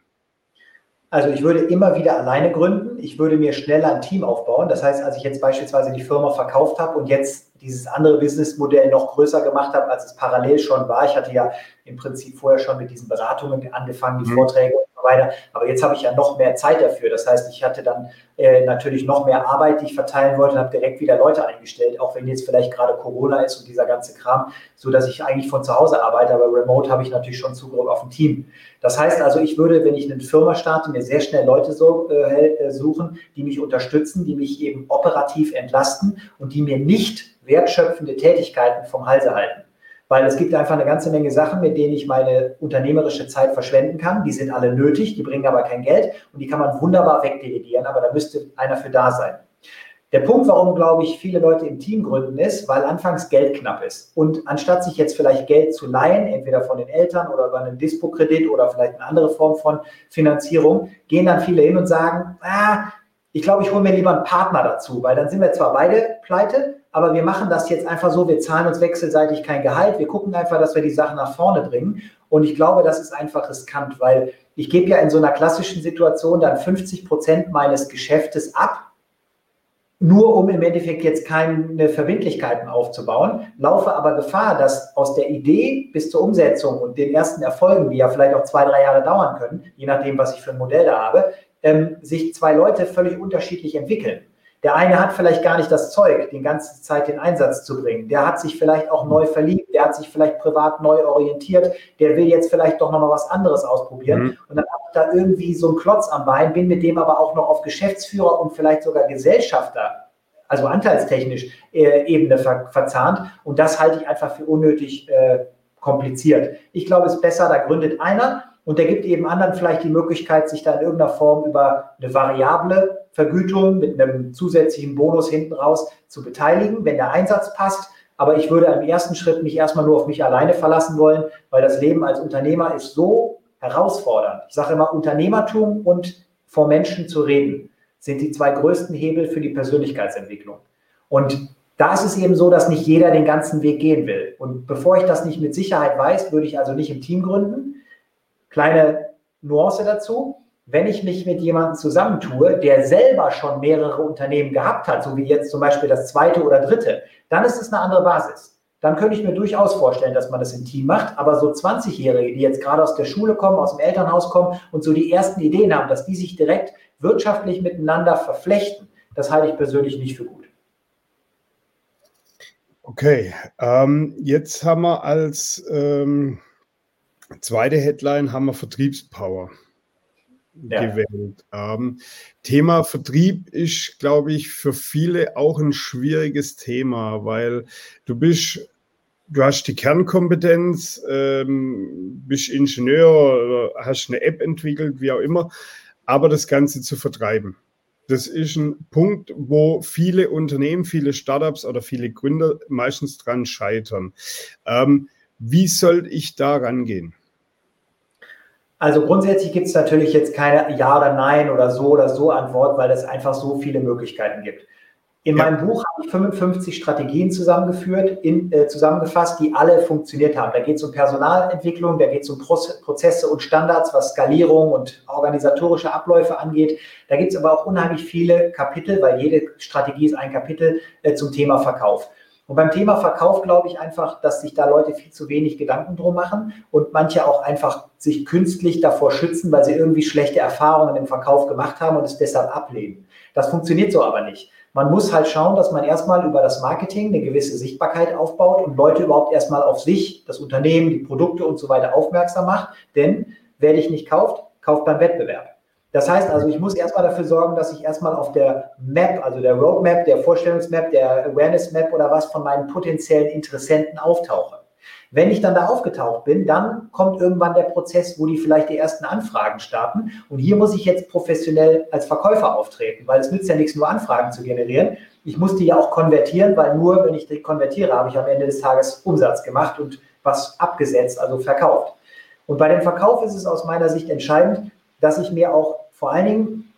Also ich würde immer wieder alleine gründen. Ich würde mir schneller ein Team aufbauen. Das heißt, als ich jetzt beispielsweise die Firma verkauft habe und jetzt dieses andere Businessmodell noch größer gemacht habe, als es parallel schon war. Ich hatte ja im Prinzip vorher schon mit diesen Beratungen angefangen, die mhm. Vorträge weiter. Aber jetzt habe ich ja noch mehr Zeit dafür. Das heißt, ich hatte dann äh, natürlich noch mehr Arbeit, die ich verteilen wollte und habe direkt wieder Leute eingestellt, auch wenn jetzt vielleicht gerade Corona ist und dieser ganze Kram, so dass ich eigentlich von zu Hause arbeite, aber remote habe ich natürlich schon Zugriff auf ein Team. Das heißt also, ich würde, wenn ich eine Firma starte, mir sehr schnell Leute so, äh, äh suchen, die mich unterstützen, die mich eben operativ entlasten und die mir nicht wertschöpfende Tätigkeiten vom Halse halten. Weil es gibt einfach eine ganze Menge Sachen, mit denen ich meine unternehmerische Zeit verschwenden kann. Die sind alle nötig, die bringen aber kein Geld und die kann man wunderbar wegdelegieren, aber da müsste einer für da sein. Der Punkt, warum, glaube ich, viele Leute im Team gründen, ist, weil anfangs Geld knapp ist. Und anstatt sich jetzt vielleicht Geld zu leihen, entweder von den Eltern oder über einen Dispo-Kredit oder vielleicht eine andere Form von Finanzierung, gehen dann viele hin und sagen, ah, ich glaube, ich hole mir lieber einen Partner dazu, weil dann sind wir zwar beide pleite, aber wir machen das jetzt einfach so, wir zahlen uns wechselseitig kein Gehalt, wir gucken einfach, dass wir die Sachen nach vorne bringen. Und ich glaube, das ist einfach riskant, weil ich gebe ja in so einer klassischen Situation dann 50 Prozent meines Geschäftes ab, nur um im Endeffekt jetzt keine Verbindlichkeiten aufzubauen, laufe aber Gefahr, dass aus der Idee bis zur Umsetzung und den ersten Erfolgen, die ja vielleicht auch zwei, drei Jahre dauern können, je nachdem, was ich für ein Modell da habe, ähm, sich zwei Leute völlig unterschiedlich entwickeln. Der eine hat vielleicht gar nicht das Zeug, die ganze Zeit den Einsatz zu bringen. Der hat sich vielleicht auch neu verliebt, der hat sich vielleicht privat neu orientiert, der will jetzt vielleicht doch nochmal was anderes ausprobieren. Mhm. Und dann habe ich da irgendwie so einen Klotz am Bein, bin mit dem aber auch noch auf Geschäftsführer und vielleicht sogar Gesellschafter, also anteilstechnisch äh, Ebene ver verzahnt. Und das halte ich einfach für unnötig äh, kompliziert. Ich glaube, es ist besser, da gründet einer und der gibt eben anderen vielleicht die Möglichkeit, sich da in irgendeiner Form über eine variable Vergütung mit einem zusätzlichen Bonus hinten raus zu beteiligen, wenn der Einsatz passt. Aber ich würde im ersten Schritt mich erstmal nur auf mich alleine verlassen wollen, weil das Leben als Unternehmer ist so herausfordernd. Ich sage immer, Unternehmertum und vor Menschen zu reden sind die zwei größten Hebel für die Persönlichkeitsentwicklung. Und da ist es eben so, dass nicht jeder den ganzen Weg gehen will. Und bevor ich das nicht mit Sicherheit weiß, würde ich also nicht im Team gründen, Kleine Nuance dazu. Wenn ich mich mit jemandem zusammentue, der selber schon mehrere Unternehmen gehabt hat, so wie jetzt zum Beispiel das zweite oder dritte, dann ist es eine andere Basis. Dann könnte ich mir durchaus vorstellen, dass man das im Team macht. Aber so 20-Jährige, die jetzt gerade aus der Schule kommen, aus dem Elternhaus kommen und so die ersten Ideen haben, dass die sich direkt wirtschaftlich miteinander verflechten, das halte ich persönlich nicht für gut. Okay, ähm, jetzt haben wir als ähm, Zweite Headline haben wir Vertriebspower ja. gewählt. Ähm, Thema Vertrieb ist, glaube ich, für viele auch ein schwieriges Thema, weil du bist, du hast die Kernkompetenz, ähm, bist Ingenieur hast eine App entwickelt, wie auch immer, aber das Ganze zu vertreiben. das ist ein Punkt, wo viele Unternehmen, viele Startups oder viele Gründer meistens dran scheitern. Ähm, wie soll ich da rangehen? Also grundsätzlich gibt es natürlich jetzt keine Ja oder Nein oder so oder so Antwort, weil es einfach so viele Möglichkeiten gibt. In ja. meinem Buch habe ich 55 Strategien zusammengeführt, in, äh, zusammengefasst, die alle funktioniert haben. Da geht es um Personalentwicklung, da geht es um Pro Prozesse und Standards, was Skalierung und organisatorische Abläufe angeht. Da gibt es aber auch unheimlich viele Kapitel, weil jede Strategie ist ein Kapitel äh, zum Thema Verkauf. Und beim Thema Verkauf glaube ich einfach, dass sich da Leute viel zu wenig Gedanken drum machen und manche auch einfach sich künstlich davor schützen, weil sie irgendwie schlechte Erfahrungen im Verkauf gemacht haben und es deshalb ablehnen. Das funktioniert so aber nicht. Man muss halt schauen, dass man erstmal über das Marketing eine gewisse Sichtbarkeit aufbaut und Leute überhaupt erstmal auf sich, das Unternehmen, die Produkte und so weiter aufmerksam macht. Denn wer dich nicht kauft, kauft beim Wettbewerb. Das heißt also, ich muss erstmal dafür sorgen, dass ich erstmal auf der Map, also der Roadmap, der Vorstellungsmap, der Awareness Map oder was von meinen potenziellen Interessenten auftauche. Wenn ich dann da aufgetaucht bin, dann kommt irgendwann der Prozess, wo die vielleicht die ersten Anfragen starten. Und hier muss ich jetzt professionell als Verkäufer auftreten, weil es nützt ja nichts, nur Anfragen zu generieren. Ich muss die ja auch konvertieren, weil nur wenn ich die konvertiere, habe ich am Ende des Tages Umsatz gemacht und was abgesetzt, also verkauft. Und bei dem Verkauf ist es aus meiner Sicht entscheidend, dass ich mir auch vor allen Dingen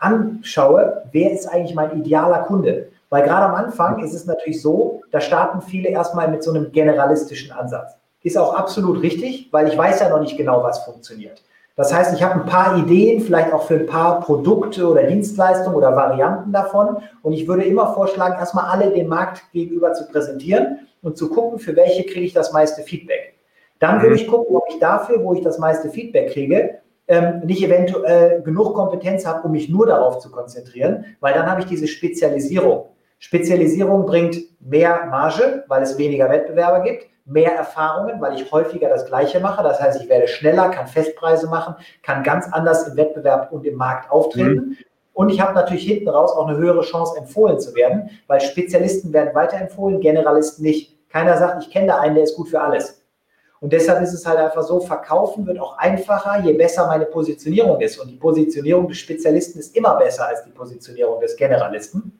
anschaue, wer ist eigentlich mein idealer Kunde. Weil gerade am Anfang ist es natürlich so, da starten viele erstmal mit so einem generalistischen Ansatz. Ist auch absolut richtig, weil ich weiß ja noch nicht genau, was funktioniert. Das heißt, ich habe ein paar Ideen, vielleicht auch für ein paar Produkte oder Dienstleistungen oder Varianten davon. Und ich würde immer vorschlagen, erstmal alle dem Markt gegenüber zu präsentieren und zu gucken, für welche kriege ich das meiste Feedback. Dann würde mhm. ich gucken, ob ich dafür, wo ich das meiste Feedback kriege, ähm, nicht eventuell genug Kompetenz habe, um mich nur darauf zu konzentrieren, weil dann habe ich diese Spezialisierung. Spezialisierung bringt mehr Marge, weil es weniger Wettbewerber gibt, mehr Erfahrungen, weil ich häufiger das Gleiche mache. Das heißt, ich werde schneller, kann Festpreise machen, kann ganz anders im Wettbewerb und im Markt auftreten. Mhm. Und ich habe natürlich hinten raus auch eine höhere Chance, empfohlen zu werden, weil Spezialisten werden weiterempfohlen, Generalisten nicht. Keiner sagt, ich kenne da einen, der ist gut für alles. Und deshalb ist es halt einfach so, verkaufen wird auch einfacher, je besser meine Positionierung ist. Und die Positionierung des Spezialisten ist immer besser als die Positionierung des Generalisten.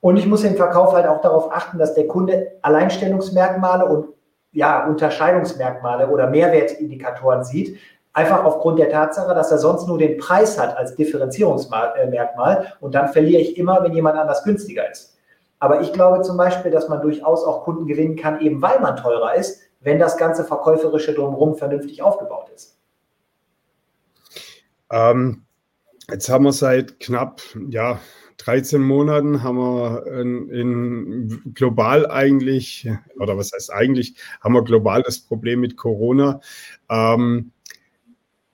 Und ich muss im Verkauf halt auch darauf achten, dass der Kunde Alleinstellungsmerkmale und ja, Unterscheidungsmerkmale oder Mehrwertindikatoren sieht, einfach aufgrund der Tatsache, dass er sonst nur den Preis hat als Differenzierungsmerkmal und dann verliere ich immer, wenn jemand anders günstiger ist. Aber ich glaube zum Beispiel, dass man durchaus auch Kunden gewinnen kann, eben weil man teurer ist, wenn das ganze Verkäuferische drumherum vernünftig aufgebaut ist? Ähm, jetzt haben wir seit knapp ja, 13 Monaten haben wir in, in, global eigentlich, oder was heißt eigentlich, haben wir global das Problem mit Corona. Ähm,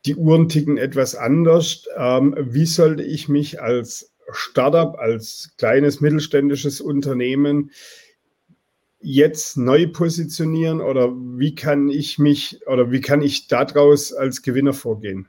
die Uhren ticken etwas anders. Ähm, wie sollte ich mich als Startup, als kleines mittelständisches Unternehmen jetzt neu positionieren oder wie kann ich mich oder wie kann ich daraus als Gewinner vorgehen?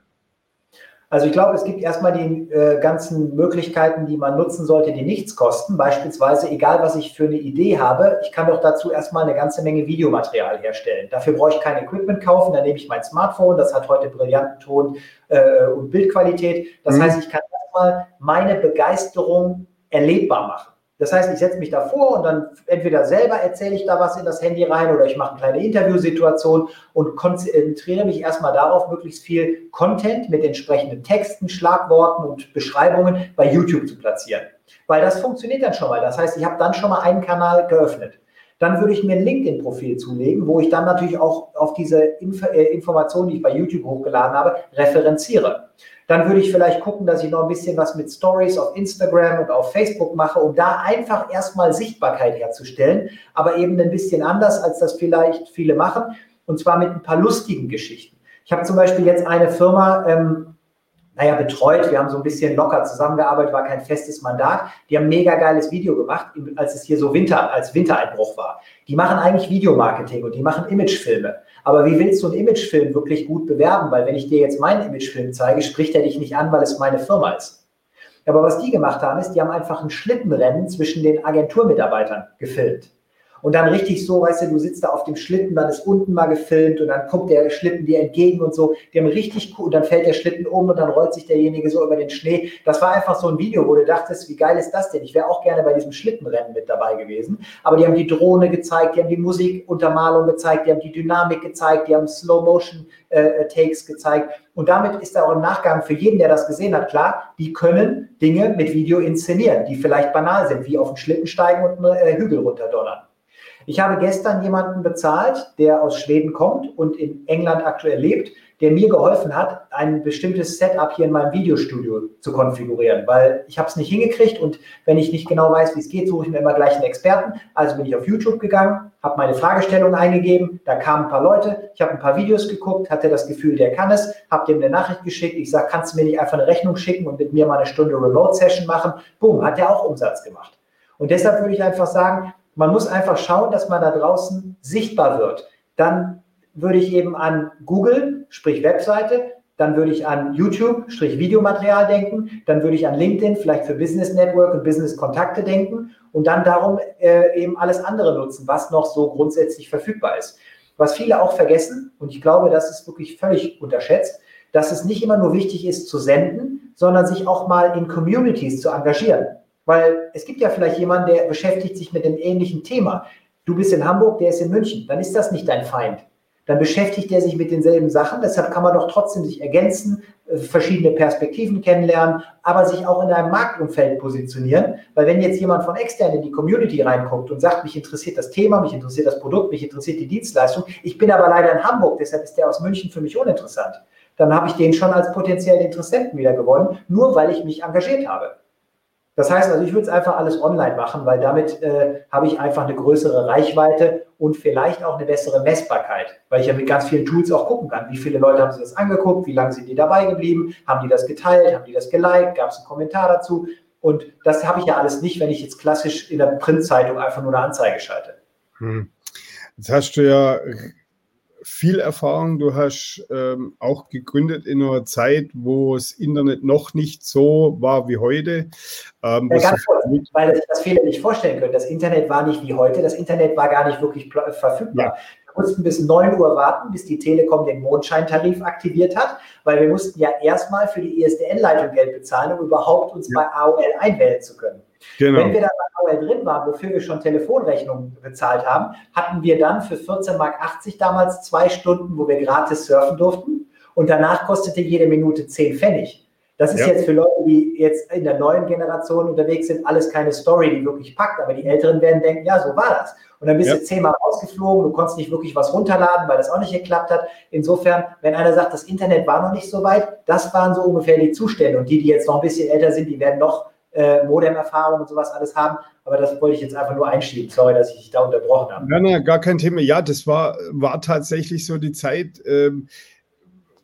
Also ich glaube, es gibt erstmal die äh, ganzen Möglichkeiten, die man nutzen sollte, die nichts kosten. Beispielsweise, egal was ich für eine Idee habe, ich kann doch dazu erstmal eine ganze Menge Videomaterial herstellen. Dafür brauche ich kein Equipment kaufen, dann nehme ich mein Smartphone, das hat heute brillanten Ton äh, und Bildqualität. Das mhm. heißt, ich kann erstmal meine Begeisterung erlebbar machen. Das heißt, ich setze mich davor und dann entweder selber erzähle ich da was in das Handy rein oder ich mache eine kleine Interviewsituation und konzentriere mich erstmal darauf, möglichst viel Content mit entsprechenden Texten, Schlagworten und Beschreibungen bei YouTube zu platzieren. Weil das funktioniert dann schon mal. Das heißt, ich habe dann schon mal einen Kanal geöffnet. Dann würde ich mir ein LinkedIn-Profil zulegen, wo ich dann natürlich auch auf diese Inf äh, Informationen, die ich bei YouTube hochgeladen habe, referenziere. Dann würde ich vielleicht gucken, dass ich noch ein bisschen was mit Stories auf Instagram und auf Facebook mache, um da einfach erstmal Sichtbarkeit herzustellen, aber eben ein bisschen anders, als das vielleicht viele machen, und zwar mit ein paar lustigen Geschichten. Ich habe zum Beispiel jetzt eine Firma, ähm, naja, betreut. Wir haben so ein bisschen locker zusammengearbeitet, war kein festes Mandat. Die haben ein mega geiles Video gemacht, als es hier so Winter, als Wintereinbruch war. Die machen eigentlich Videomarketing und die machen Imagefilme. Aber wie willst du einen Imagefilm wirklich gut bewerben? Weil wenn ich dir jetzt meinen Imagefilm zeige, spricht er dich nicht an, weil es meine Firma ist. Aber was die gemacht haben, ist, die haben einfach ein Schlittenrennen zwischen den Agenturmitarbeitern gefilmt. Und dann richtig so, weißt du, du sitzt da auf dem Schlitten, dann ist unten mal gefilmt und dann kommt der Schlitten dir entgegen und so. Die haben richtig cool, und dann fällt der Schlitten um und dann rollt sich derjenige so über den Schnee. Das war einfach so ein Video, wo du dachtest, wie geil ist das denn? Ich wäre auch gerne bei diesem Schlittenrennen mit dabei gewesen. Aber die haben die Drohne gezeigt, die haben die Musikuntermalung gezeigt, die haben die Dynamik gezeigt, die haben Slow-Motion-Takes äh, gezeigt. Und damit ist auch im Nachgang für jeden, der das gesehen hat, klar, die können Dinge mit Video inszenieren, die vielleicht banal sind, wie auf den Schlitten steigen und einen äh, Hügel runterdonnern. Ich habe gestern jemanden bezahlt, der aus Schweden kommt und in England aktuell lebt, der mir geholfen hat, ein bestimmtes Setup hier in meinem Videostudio zu konfigurieren, weil ich habe es nicht hingekriegt und wenn ich nicht genau weiß, wie es geht, suche ich mir immer gleich einen Experten. Also bin ich auf YouTube gegangen, habe meine Fragestellung eingegeben, da kamen ein paar Leute, ich habe ein paar Videos geguckt, hatte das Gefühl, der kann es, habe dem eine Nachricht geschickt, ich sage, kannst du mir nicht einfach eine Rechnung schicken und mit mir mal eine Stunde Remote-Session machen? Boom, hat der auch Umsatz gemacht. Und deshalb würde ich einfach sagen, man muss einfach schauen, dass man da draußen sichtbar wird. Dann würde ich eben an Google, sprich Webseite, dann würde ich an YouTube, sprich Videomaterial denken, dann würde ich an LinkedIn, vielleicht für Business Network und Business Kontakte denken und dann darum äh, eben alles andere nutzen, was noch so grundsätzlich verfügbar ist. Was viele auch vergessen, und ich glaube, das ist wirklich völlig unterschätzt, dass es nicht immer nur wichtig ist zu senden, sondern sich auch mal in Communities zu engagieren. Weil es gibt ja vielleicht jemanden, der beschäftigt sich mit dem ähnlichen Thema. Du bist in Hamburg, der ist in München. Dann ist das nicht dein Feind. Dann beschäftigt er sich mit denselben Sachen. Deshalb kann man doch trotzdem sich ergänzen, äh, verschiedene Perspektiven kennenlernen, aber sich auch in einem Marktumfeld positionieren. Weil wenn jetzt jemand von extern in die Community reinguckt und sagt, mich interessiert das Thema, mich interessiert das Produkt, mich interessiert die Dienstleistung, ich bin aber leider in Hamburg, deshalb ist der aus München für mich uninteressant. Dann habe ich den schon als potenziellen Interessenten wieder gewonnen, nur weil ich mich engagiert habe. Das heißt also, ich würde es einfach alles online machen, weil damit äh, habe ich einfach eine größere Reichweite und vielleicht auch eine bessere Messbarkeit, weil ich ja mit ganz vielen Tools auch gucken kann. Wie viele Leute haben sich das angeguckt? Wie lange sind die dabei geblieben? Haben die das geteilt? Haben die das geliked? Gab es einen Kommentar dazu? Und das habe ich ja alles nicht, wenn ich jetzt klassisch in der Printzeitung einfach nur eine Anzeige schalte. Hm. Jetzt hast du ja viel Erfahrung. Du hast ähm, auch gegründet in einer Zeit, wo das Internet noch nicht so war wie heute. Ähm, ja, ganz kurz, weil sich das viele nicht vorstellen können. Das Internet war nicht wie heute. Das Internet war gar nicht wirklich verfügbar. Ja. Wir mussten bis 9 Uhr warten, bis die Telekom den Mondscheintarif aktiviert hat, weil wir mussten ja erstmal für die ISDN-Leitung Geld bezahlen, um überhaupt uns ja. bei AOL einwählen zu können. Genau. Wenn wir da bei AOL drin waren, wofür wir schon Telefonrechnungen bezahlt haben, hatten wir dann für 14,80 Mark damals zwei Stunden, wo wir gratis surfen durften. Und danach kostete jede Minute 10 Pfennig. Das ist ja. jetzt für Leute, die jetzt in der neuen Generation unterwegs sind, alles keine Story, die wirklich packt. Aber die Älteren werden denken, ja, so war das. Und dann bist ja. du zehnmal rausgeflogen, du konntest nicht wirklich was runterladen, weil das auch nicht geklappt hat. Insofern, wenn einer sagt, das Internet war noch nicht so weit, das waren so ungefähr die Zustände. Und die, die jetzt noch ein bisschen älter sind, die werden noch äh, Modem-Erfahrung und sowas alles haben. Aber das wollte ich jetzt einfach nur einschieben. Sorry, dass ich dich da unterbrochen habe. Nein, nein, gar kein Thema. Ja, das war, war tatsächlich so die Zeit, ähm,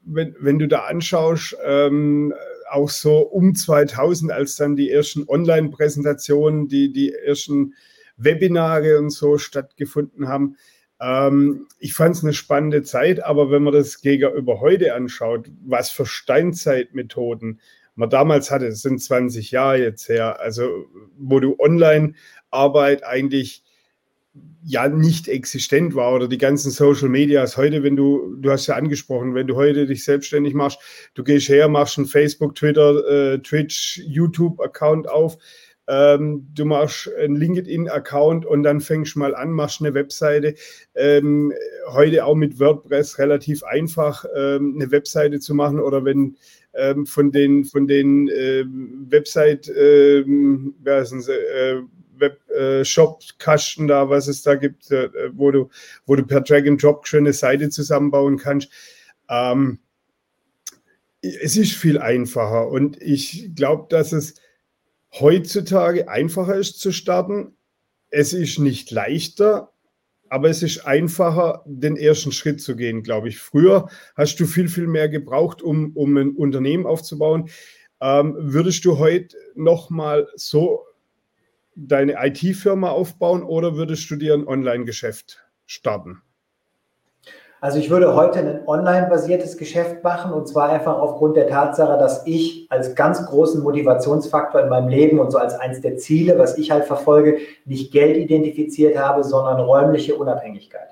wenn, wenn du da anschaust, ähm, auch so um 2000, als dann die ersten Online-Präsentationen, die, die ersten Webinare und so stattgefunden haben. Ähm, ich fand es eine spannende Zeit, aber wenn man das gegenüber heute anschaut, was für Steinzeitmethoden man damals hatte, das sind 20 Jahre jetzt her, also wo du Online-Arbeit eigentlich ja nicht existent war oder die ganzen Social Medias. Heute, wenn du, du hast ja angesprochen, wenn du heute dich selbstständig machst, du gehst her, machst einen Facebook, Twitter, äh, Twitch, YouTube-Account auf, ähm, du machst einen LinkedIn-Account und dann fängst mal an, machst eine Webseite. Ähm, heute auch mit WordPress relativ einfach, ähm, eine Webseite zu machen oder wenn ähm, von den, von den äh, Website, äh, wer ist denn, äh, Web-Shop-Kasten äh, da, was es da gibt, äh, wo, du, wo du per Drag and Drop schöne Seite zusammenbauen kannst. Ähm, es ist viel einfacher und ich glaube, dass es heutzutage einfacher ist zu starten. Es ist nicht leichter, aber es ist einfacher, den ersten Schritt zu gehen, glaube ich. Früher hast du viel, viel mehr gebraucht, um, um ein Unternehmen aufzubauen. Ähm, würdest du heute nochmal so deine IT-Firma aufbauen oder würdest du dir ein Online-Geschäft starten? Also ich würde heute ein online-basiertes Geschäft machen und zwar einfach aufgrund der Tatsache, dass ich als ganz großen Motivationsfaktor in meinem Leben und so als eines der Ziele, was ich halt verfolge, nicht Geld identifiziert habe, sondern räumliche Unabhängigkeit.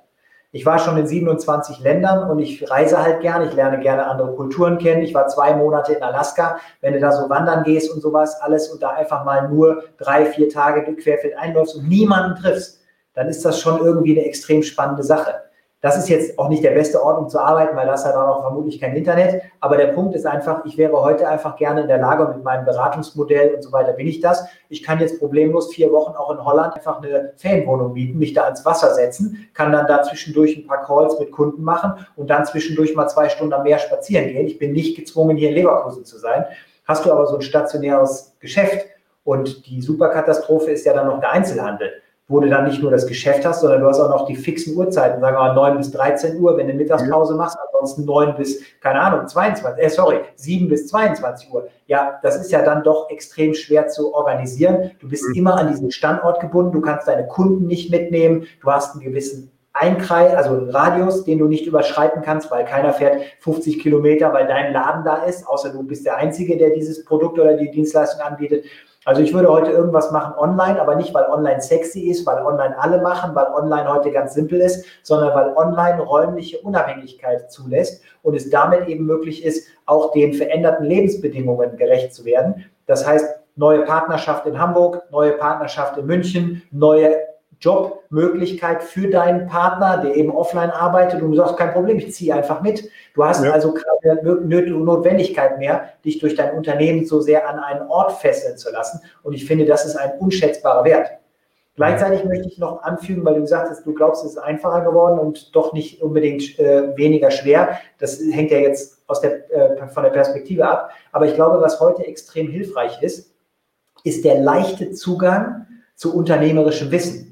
Ich war schon in 27 Ländern und ich reise halt gerne. Ich lerne gerne andere Kulturen kennen. Ich war zwei Monate in Alaska. Wenn du da so wandern gehst und sowas, alles und da einfach mal nur drei, vier Tage querfeld einläufst und niemanden triffst, dann ist das schon irgendwie eine extrem spannende Sache. Das ist jetzt auch nicht der beste Ort, um zu arbeiten, weil das hat auch vermutlich kein Internet. Aber der Punkt ist einfach, ich wäre heute einfach gerne in der Lage, mit meinem Beratungsmodell und so weiter bin ich das. Ich kann jetzt problemlos vier Wochen auch in Holland einfach eine Ferienwohnung mieten, mich da ans Wasser setzen, kann dann da zwischendurch ein paar Calls mit Kunden machen und dann zwischendurch mal zwei Stunden am Meer spazieren gehen. Ich bin nicht gezwungen, hier in Leverkusen zu sein. Hast du aber so ein stationäres Geschäft und die Superkatastrophe ist ja dann noch der Einzelhandel wo du dann nicht nur das Geschäft hast, sondern du hast auch noch die fixen Uhrzeiten, sagen wir mal 9 bis 13 Uhr, wenn du Mittagspause machst, ansonsten 9 bis, keine Ahnung, 22, äh, sorry, 7 bis 22 Uhr. Ja, das ist ja dann doch extrem schwer zu organisieren. Du bist mhm. immer an diesen Standort gebunden, du kannst deine Kunden nicht mitnehmen, du hast einen gewissen Einkreis, also einen Radius, den du nicht überschreiten kannst, weil keiner fährt 50 Kilometer, weil dein Laden da ist, außer du bist der Einzige, der dieses Produkt oder die Dienstleistung anbietet. Also ich würde heute irgendwas machen online, aber nicht, weil online sexy ist, weil online alle machen, weil online heute ganz simpel ist, sondern weil online räumliche Unabhängigkeit zulässt und es damit eben möglich ist, auch den veränderten Lebensbedingungen gerecht zu werden. Das heißt, neue Partnerschaft in Hamburg, neue Partnerschaft in München, neue Jobmöglichkeit für deinen Partner, der eben offline arbeitet und du sagst, kein Problem, ich ziehe einfach mit. Du hast ja. also keine Notwendigkeit mehr, dich durch dein Unternehmen so sehr an einen Ort fesseln zu lassen. Und ich finde, das ist ein unschätzbarer Wert. Gleichzeitig möchte ich noch anfügen, weil du gesagt hast, du glaubst, es ist einfacher geworden und doch nicht unbedingt äh, weniger schwer. Das hängt ja jetzt aus der, äh, von der Perspektive ab. Aber ich glaube, was heute extrem hilfreich ist, ist der leichte Zugang zu unternehmerischem Wissen.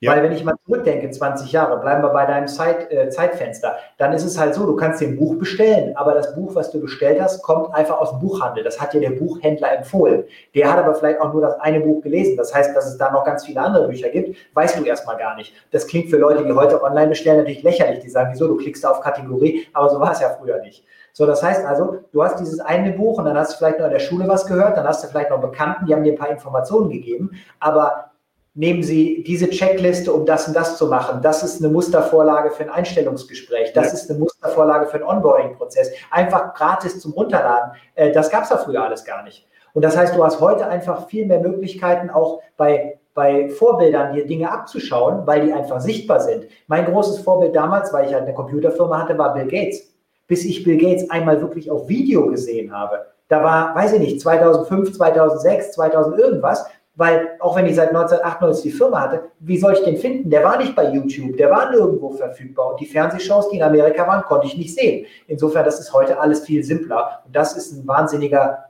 Ja. Weil wenn ich mal zurückdenke, 20 Jahre, bleiben wir bei deinem Zeit, äh, Zeitfenster, dann ist es halt so, du kannst dir ein Buch bestellen, aber das Buch, was du bestellt hast, kommt einfach aus dem Buchhandel. Das hat dir der Buchhändler empfohlen. Der hat aber vielleicht auch nur das eine Buch gelesen. Das heißt, dass es da noch ganz viele andere Bücher gibt, weißt du erstmal gar nicht. Das klingt für Leute, die heute online bestellen, natürlich lächerlich. Die sagen, wieso, du klickst auf Kategorie, aber so war es ja früher nicht. So, das heißt also, du hast dieses eine Buch und dann hast du vielleicht noch in der Schule was gehört, dann hast du vielleicht noch Bekannten, die haben dir ein paar Informationen gegeben, aber nehmen Sie diese Checkliste, um das und das zu machen. Das ist eine Mustervorlage für ein Einstellungsgespräch. Das ja. ist eine Mustervorlage für einen Onboarding-Prozess. Einfach gratis zum Runterladen. Äh, das gab es ja früher alles gar nicht. Und das heißt, du hast heute einfach viel mehr Möglichkeiten, auch bei, bei Vorbildern dir Dinge abzuschauen, weil die einfach sichtbar sind. Mein großes Vorbild damals, weil ich halt eine Computerfirma hatte, war Bill Gates. Bis ich Bill Gates einmal wirklich auf Video gesehen habe. Da war, weiß ich nicht, 2005, 2006, 2000 irgendwas, weil auch wenn ich seit 1998 die Firma hatte, wie soll ich den finden? Der war nicht bei YouTube, der war nirgendwo verfügbar. Und die Fernsehshows, die in Amerika waren, konnte ich nicht sehen. Insofern, das ist heute alles viel simpler. Und das ist ein wahnsinniger,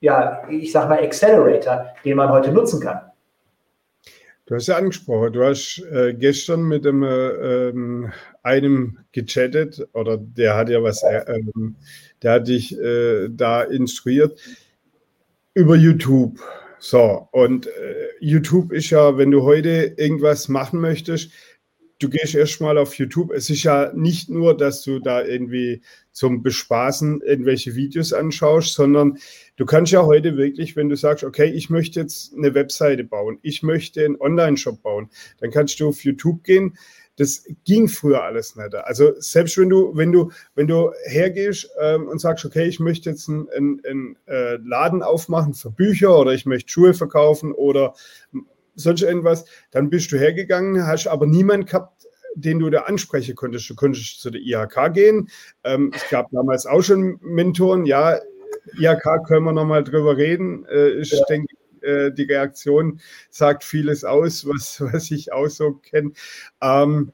ja, ich sag mal, Accelerator, den man heute nutzen kann. Du hast ja angesprochen, du hast äh, gestern mit dem, äh, ähm, einem gechattet oder der hat ja was, äh, der hat dich äh, da instruiert über YouTube. So, und äh, YouTube ist ja, wenn du heute irgendwas machen möchtest, du gehst erstmal auf YouTube. Es ist ja nicht nur, dass du da irgendwie zum Bespaßen irgendwelche Videos anschaust, sondern du kannst ja heute wirklich, wenn du sagst, okay, ich möchte jetzt eine Webseite bauen, ich möchte einen Online-Shop bauen, dann kannst du auf YouTube gehen, das ging früher alles nicht. Also selbst wenn du, wenn du, wenn du hergehst ähm, und sagst, okay, ich möchte jetzt einen, einen, einen äh, Laden aufmachen für Bücher oder ich möchte Schuhe verkaufen oder sonst irgendwas, dann bist du hergegangen, hast aber niemanden gehabt, den du da ansprechen konntest. Du konntest zu der IHK gehen. Ähm, es gab damals auch schon Mentoren. Ja, IHK können wir nochmal drüber reden. Äh, ich ja. denke, äh, die Reaktion sagt vieles aus, was, was ich auch so kenne. Ähm,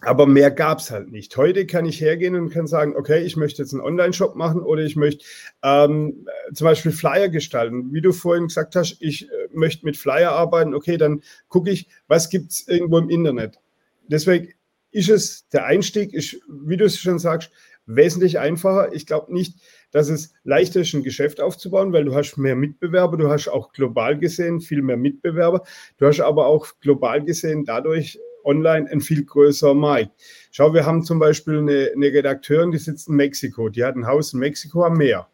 aber mehr gab es halt nicht. Heute kann ich hergehen und kann sagen, okay, ich möchte jetzt einen Online-Shop machen oder ich möchte ähm, zum Beispiel Flyer gestalten. Wie du vorhin gesagt hast, ich äh, möchte mit Flyer arbeiten. Okay, dann gucke ich, was gibt es irgendwo im Internet. Deswegen ist es der Einstieg, ist, wie du es schon sagst, wesentlich einfacher. Ich glaube nicht, dass es leichter ist, ein Geschäft aufzubauen, weil du hast mehr Mitbewerber, du hast auch global gesehen viel mehr Mitbewerber. Du hast aber auch global gesehen dadurch online ein viel größerer Markt. Schau, wir haben zum Beispiel eine, eine Redakteurin, die sitzt in Mexiko, die hat ein Haus in Mexiko am Meer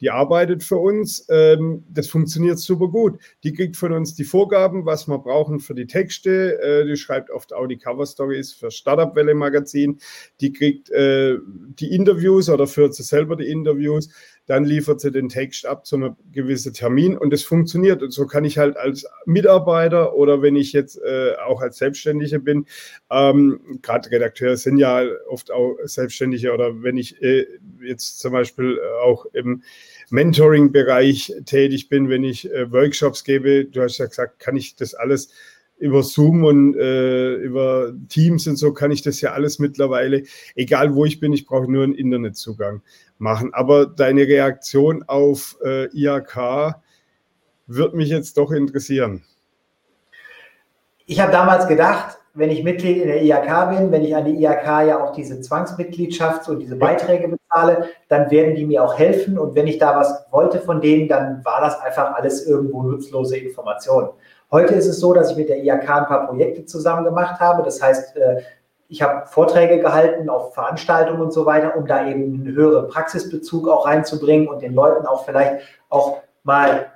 die arbeitet für uns. Ähm, das funktioniert super gut. Die kriegt von uns die Vorgaben, was wir brauchen für die Texte. Äh, die schreibt oft auch die Cover Stories für Startup Welle Magazin. Die kriegt äh, die Interviews oder führt sie selber die Interviews. Dann liefert sie den Text ab zu einem gewissen Termin und das funktioniert. Und so kann ich halt als Mitarbeiter oder wenn ich jetzt äh, auch als Selbstständiger bin, ähm, gerade Redakteure sind ja oft auch Selbstständige oder wenn ich äh, jetzt zum Beispiel auch im Mentoring-Bereich tätig bin, wenn ich äh, Workshops gebe, du hast ja gesagt, kann ich das alles über Zoom und äh, über Teams und so kann ich das ja alles mittlerweile, egal wo ich bin, ich brauche nur einen Internetzugang machen. Aber deine Reaktion auf äh, IAK wird mich jetzt doch interessieren. Ich habe damals gedacht, wenn ich Mitglied in der IAK bin, wenn ich an die IAK ja auch diese Zwangsmitgliedschaft und diese Beiträge bezahle, dann werden die mir auch helfen. Und wenn ich da was wollte von denen, dann war das einfach alles irgendwo nutzlose Information. Heute ist es so, dass ich mit der IAK ein paar Projekte zusammen gemacht habe. Das heißt, äh, ich habe Vorträge gehalten auf Veranstaltungen und so weiter, um da eben einen höheren Praxisbezug auch reinzubringen und den Leuten auch vielleicht auch mal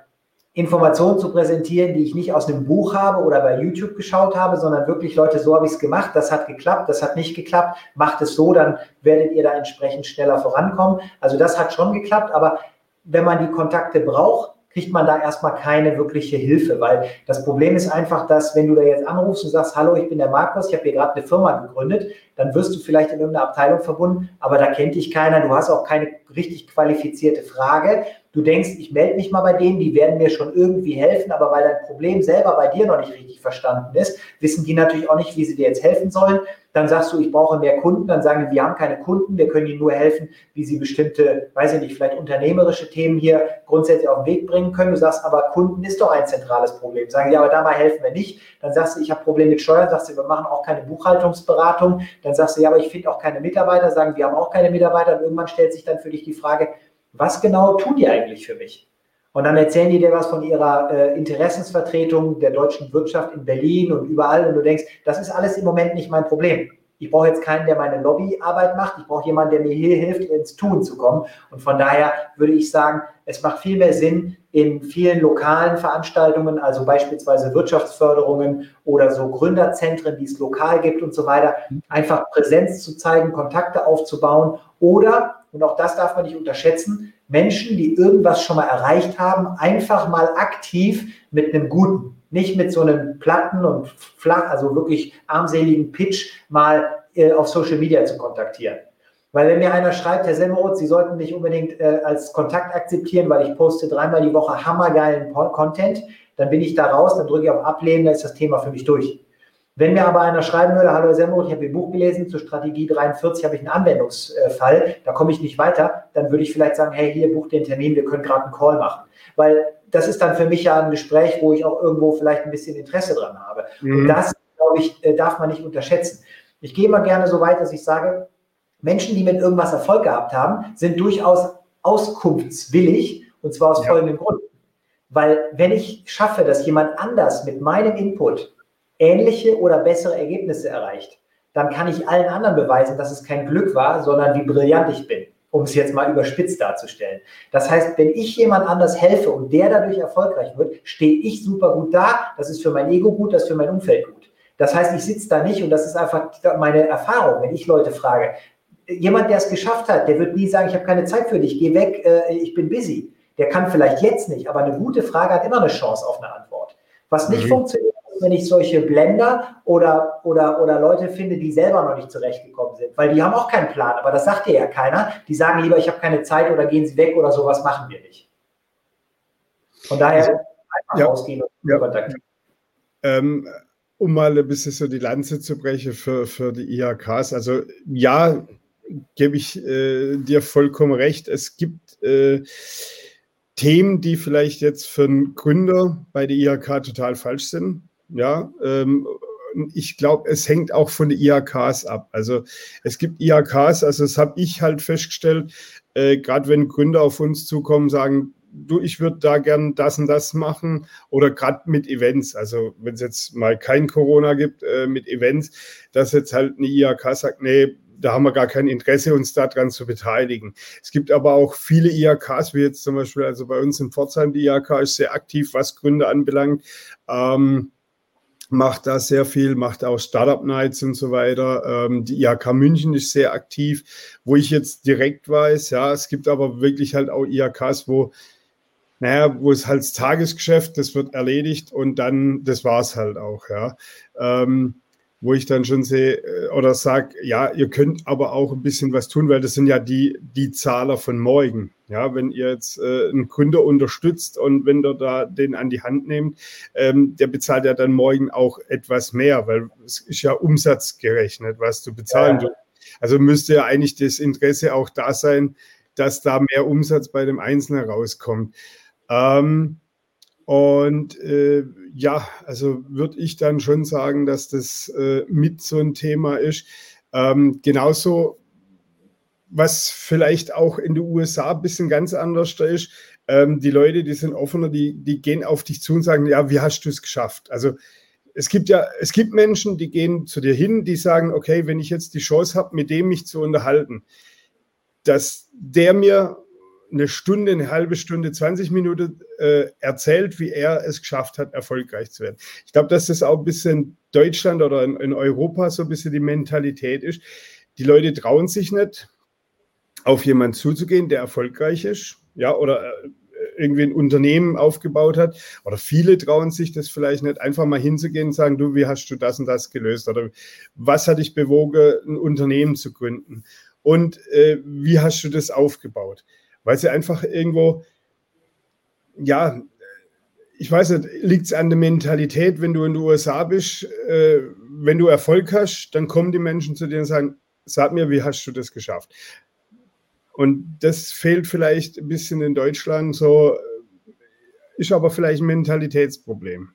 Informationen zu präsentieren, die ich nicht aus einem Buch habe oder bei YouTube geschaut habe, sondern wirklich, Leute, so habe ich es gemacht, das hat geklappt, das hat nicht geklappt, macht es so, dann werdet ihr da entsprechend schneller vorankommen. Also das hat schon geklappt, aber wenn man die Kontakte braucht, kriegt man da erstmal keine wirkliche Hilfe, weil das Problem ist einfach, dass wenn du da jetzt anrufst und sagst, hallo, ich bin der Markus, ich habe hier gerade eine Firma gegründet, dann wirst du vielleicht in irgendeiner Abteilung verbunden, aber da kennt dich keiner, du hast auch keine richtig qualifizierte Frage. Du denkst, ich melde mich mal bei denen, die werden mir schon irgendwie helfen, aber weil dein Problem selber bei dir noch nicht richtig verstanden ist, wissen die natürlich auch nicht, wie sie dir jetzt helfen sollen. Dann sagst du, ich brauche mehr Kunden. Dann sagen die, wir haben keine Kunden, wir können ihnen nur helfen, wie sie bestimmte, weiß ich nicht, vielleicht unternehmerische Themen hier grundsätzlich auf den Weg bringen können. Du sagst, aber Kunden ist doch ein zentrales Problem. Sagen die, aber dabei helfen wir nicht. Dann sagst du, ich habe Probleme mit Steuern. Sagst du, wir machen auch keine Buchhaltungsberatung. Dann sagst du, ja, aber ich finde auch keine Mitarbeiter. Sagen, wir haben auch keine Mitarbeiter. Und irgendwann stellt sich dann für dich die Frage, was genau tun die eigentlich für mich? Und dann erzählen die dir was von ihrer äh, Interessensvertretung der deutschen Wirtschaft in Berlin und überall. Und du denkst, das ist alles im Moment nicht mein Problem. Ich brauche jetzt keinen, der meine Lobbyarbeit macht. Ich brauche jemanden, der mir hier hilft, ins Tun zu kommen. Und von daher würde ich sagen, es macht viel mehr Sinn, in vielen lokalen Veranstaltungen, also beispielsweise Wirtschaftsförderungen oder so Gründerzentren, die es lokal gibt und so weiter, einfach Präsenz zu zeigen, Kontakte aufzubauen oder, und auch das darf man nicht unterschätzen, Menschen, die irgendwas schon mal erreicht haben, einfach mal aktiv mit einem guten, nicht mit so einem platten und flach, also wirklich armseligen Pitch mal äh, auf Social Media zu kontaktieren. Weil wenn mir einer schreibt, Herr Semmeroth, Sie sollten mich unbedingt äh, als Kontakt akzeptieren, weil ich poste dreimal die Woche hammergeilen Content, dann bin ich da raus, dann drücke ich auf Ablehnen, dann ist das Thema für mich durch. Wenn mir aber einer schreiben würde, hallo Semmeroth, ich habe Ihr Buch gelesen, zur Strategie 43 habe ich einen Anwendungsfall, da komme ich nicht weiter, dann würde ich vielleicht sagen, hey, hier buch den Termin, wir können gerade einen Call machen. Weil das ist dann für mich ja ein Gespräch, wo ich auch irgendwo vielleicht ein bisschen Interesse dran habe. Mhm. Und das, glaube ich, äh, darf man nicht unterschätzen. Ich gehe mal gerne so weit, dass ich sage, Menschen, die mit irgendwas Erfolg gehabt haben, sind durchaus auskunftswillig und zwar aus ja. folgendem Grund. Weil wenn ich schaffe, dass jemand anders mit meinem Input ähnliche oder bessere Ergebnisse erreicht, dann kann ich allen anderen beweisen, dass es kein Glück war, sondern wie brillant ich bin, um es jetzt mal überspitzt darzustellen. Das heißt, wenn ich jemand anders helfe und der dadurch erfolgreich wird, stehe ich super gut da, das ist für mein Ego gut, das ist für mein Umfeld gut. Das heißt, ich sitze da nicht und das ist einfach meine Erfahrung, wenn ich Leute frage, jemand, der es geschafft hat, der wird nie sagen, ich habe keine Zeit für dich, geh weg, äh, ich bin busy. Der kann vielleicht jetzt nicht, aber eine gute Frage hat immer eine Chance auf eine Antwort. Was nicht mhm. funktioniert, wenn ich solche Blender oder, oder, oder Leute finde, die selber noch nicht zurechtgekommen sind, weil die haben auch keinen Plan, aber das sagt dir ja keiner. Die sagen lieber, ich habe keine Zeit oder gehen sie weg oder sowas machen wir nicht. Von daher also, einfach ja, rausgehen und ja, kontaktieren. Ähm, um mal ein bisschen so die Lanze zu brechen für, für die IHKs. Also ja, gebe ich äh, dir vollkommen recht. Es gibt äh, Themen, die vielleicht jetzt für einen Gründer bei der IHK total falsch sind. Ja, ähm, ich glaube, es hängt auch von den IHKs ab. Also es gibt IHKs, also das habe ich halt festgestellt, äh, gerade wenn Gründer auf uns zukommen, sagen, du, ich würde da gern das und das machen oder gerade mit Events, also wenn es jetzt mal kein Corona gibt, äh, mit Events, dass jetzt halt eine IHK sagt, nee, da haben wir gar kein Interesse, uns daran zu beteiligen. Es gibt aber auch viele IHKs, wie jetzt zum Beispiel, also bei uns in Pforzheim, die IHK ist sehr aktiv, was Gründe anbelangt. Ähm, macht da sehr viel, macht auch Startup Nights und so weiter. Ähm, die IHK München ist sehr aktiv, wo ich jetzt direkt weiß, ja, es gibt aber wirklich halt auch IHKs, wo, naja, wo es halt das Tagesgeschäft, das wird erledigt und dann, das war es halt auch, ja. Ähm, wo ich dann schon sehe äh, oder sage, ja, ihr könnt aber auch ein bisschen was tun, weil das sind ja die, die Zahler von morgen. Ja, wenn ihr jetzt äh, einen Gründer unterstützt und wenn ihr da den an die Hand nehmt, ähm, der bezahlt ja dann morgen auch etwas mehr, weil es ist ja umsatzgerechnet, was du bezahlen ja. Also müsste ja eigentlich das Interesse auch da sein, dass da mehr Umsatz bei dem Einzelnen rauskommt. Ähm, und äh, ja, also würde ich dann schon sagen, dass das äh, mit so ein Thema ist. Ähm, genauso, was vielleicht auch in den USA ein bisschen ganz anders ist, ähm, die Leute, die sind offener, die, die gehen auf dich zu und sagen, ja, wie hast du es geschafft? Also es gibt ja, es gibt Menschen, die gehen zu dir hin, die sagen, okay, wenn ich jetzt die Chance habe, mit dem mich zu unterhalten, dass der mir eine Stunde, eine halbe Stunde, 20 Minuten äh, erzählt, wie er es geschafft hat, erfolgreich zu werden. Ich glaube, dass das auch ein bisschen Deutschland oder in, in, Europa so ein bisschen die Mentalität ist. Die Leute trauen sich nicht, auf jemanden zuzugehen, der erfolgreich ist, ja, oder äh, irgendwie ein Unternehmen aufgebaut hat. Oder viele trauen sich das vielleicht nicht, einfach mal hinzugehen und sagen, du, wie hast du das und das gelöst? Oder was hat dich bewogen, ein Unternehmen zu gründen? Und äh, wie hast du das aufgebaut? Weil sie einfach irgendwo, ja, ich weiß nicht, liegt es an der Mentalität, wenn du in den USA bist, äh, wenn du Erfolg hast, dann kommen die Menschen zu dir und sagen, sag mir, wie hast du das geschafft? Und das fehlt vielleicht ein bisschen in Deutschland, so ist aber vielleicht ein Mentalitätsproblem.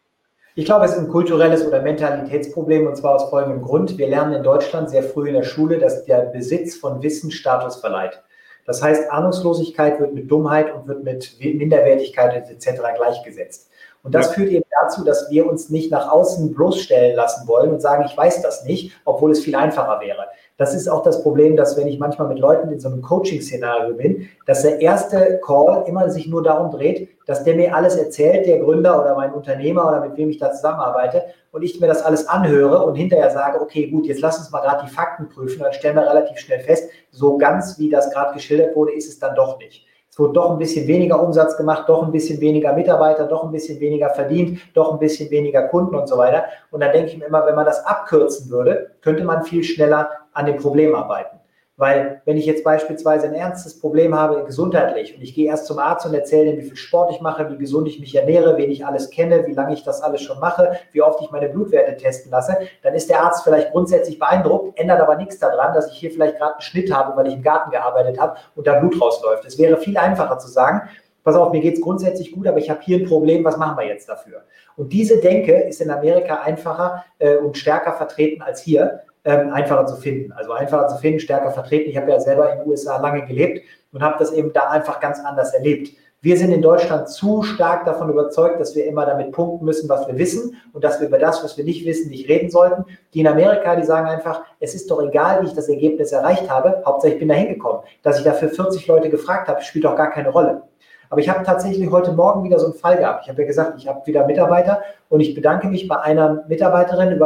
Ich glaube, es ist ein kulturelles oder Mentalitätsproblem und zwar aus folgendem Grund. Wir lernen in Deutschland sehr früh in der Schule, dass der Besitz von Wissen Status verleiht. Das heißt, Ahnungslosigkeit wird mit Dummheit und wird mit Minderwertigkeit etc. gleichgesetzt. Und das ja. führt eben dazu, dass wir uns nicht nach außen bloßstellen lassen wollen und sagen, ich weiß das nicht, obwohl es viel einfacher wäre. Das ist auch das Problem, dass wenn ich manchmal mit Leuten in so einem Coaching-Szenario bin, dass der erste Call immer sich nur darum dreht, dass der mir alles erzählt, der Gründer oder mein Unternehmer oder mit wem ich da zusammenarbeite und ich mir das alles anhöre und hinterher sage, okay, gut, jetzt lass uns mal gerade die Fakten prüfen, dann stellen wir relativ schnell fest, so ganz wie das gerade geschildert wurde, ist es dann doch nicht. Es wurde doch ein bisschen weniger Umsatz gemacht, doch ein bisschen weniger Mitarbeiter, doch ein bisschen weniger verdient, doch ein bisschen weniger Kunden und so weiter. Und dann denke ich mir immer, wenn man das abkürzen würde, könnte man viel schneller an dem Problem arbeiten. Weil wenn ich jetzt beispielsweise ein ernstes Problem habe gesundheitlich und ich gehe erst zum Arzt und erzähle ihm, wie viel Sport ich mache, wie gesund ich mich ernähre, wen ich alles kenne, wie lange ich das alles schon mache, wie oft ich meine Blutwerte testen lasse, dann ist der Arzt vielleicht grundsätzlich beeindruckt, ändert aber nichts daran, dass ich hier vielleicht gerade einen Schnitt habe, weil ich im Garten gearbeitet habe und da Blut rausläuft. Es wäre viel einfacher zu sagen, pass auf, mir geht es grundsätzlich gut, aber ich habe hier ein Problem, was machen wir jetzt dafür? Und diese Denke ist in Amerika einfacher äh, und stärker vertreten als hier ähm, einfacher zu finden. Also einfacher zu finden, stärker vertreten. Ich habe ja selber in den USA lange gelebt und habe das eben da einfach ganz anders erlebt. Wir sind in Deutschland zu stark davon überzeugt, dass wir immer damit punkten müssen, was wir wissen und dass wir über das, was wir nicht wissen, nicht reden sollten. Die in Amerika, die sagen einfach, es ist doch egal, wie ich das Ergebnis erreicht habe, Hauptsache ich bin da hingekommen. Dass ich dafür 40 Leute gefragt habe, spielt doch gar keine Rolle. Aber ich habe tatsächlich heute Morgen wieder so einen Fall gehabt. Ich habe ja gesagt, ich habe wieder Mitarbeiter und ich bedanke mich bei einer Mitarbeiterin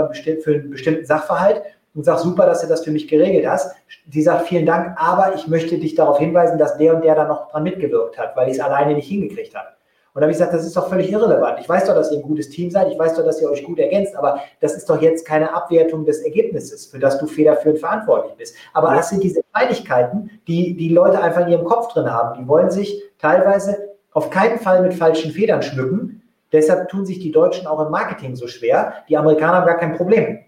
für einen bestimmten Sachverhalt und sag, super, dass du das für mich geregelt hast. Die sagt, vielen Dank, aber ich möchte dich darauf hinweisen, dass der und der da noch dran mitgewirkt hat, weil ich es alleine nicht hingekriegt habe. Und da habe ich gesagt, das ist doch völlig irrelevant. Ich weiß doch, dass ihr ein gutes Team seid, ich weiß doch, dass ihr euch gut ergänzt, aber das ist doch jetzt keine Abwertung des Ergebnisses, für das du federführend verantwortlich bist. Aber ja. das sind diese Kleinigkeiten, die die Leute einfach in ihrem Kopf drin haben. Die wollen sich teilweise auf keinen Fall mit falschen Federn schmücken. Deshalb tun sich die Deutschen auch im Marketing so schwer. Die Amerikaner haben gar kein Problem.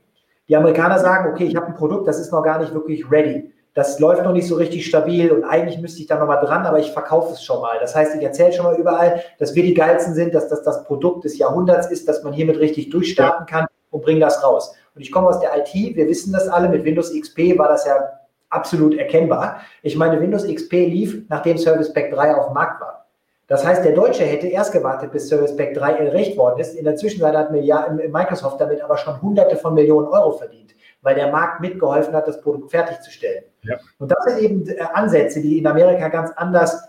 Die Amerikaner sagen, okay, ich habe ein Produkt, das ist noch gar nicht wirklich ready. Das läuft noch nicht so richtig stabil und eigentlich müsste ich da nochmal dran, aber ich verkaufe es schon mal. Das heißt, ich erzähle schon mal überall, dass wir die geilsten sind, dass das das Produkt des Jahrhunderts ist, dass man hiermit richtig durchstarten kann und bringe das raus. Und ich komme aus der IT, wir wissen das alle, mit Windows XP war das ja absolut erkennbar. Ich meine, Windows XP lief, nachdem Service Pack 3 auf dem Markt war. Das heißt, der Deutsche hätte erst gewartet, bis Service Pack 3 erreicht worden ist. In der Zwischenzeit hat Microsoft damit aber schon Hunderte von Millionen Euro verdient, weil der Markt mitgeholfen hat, das Produkt fertigzustellen. Ja. Und das sind eben äh, Ansätze, die in Amerika ganz anders,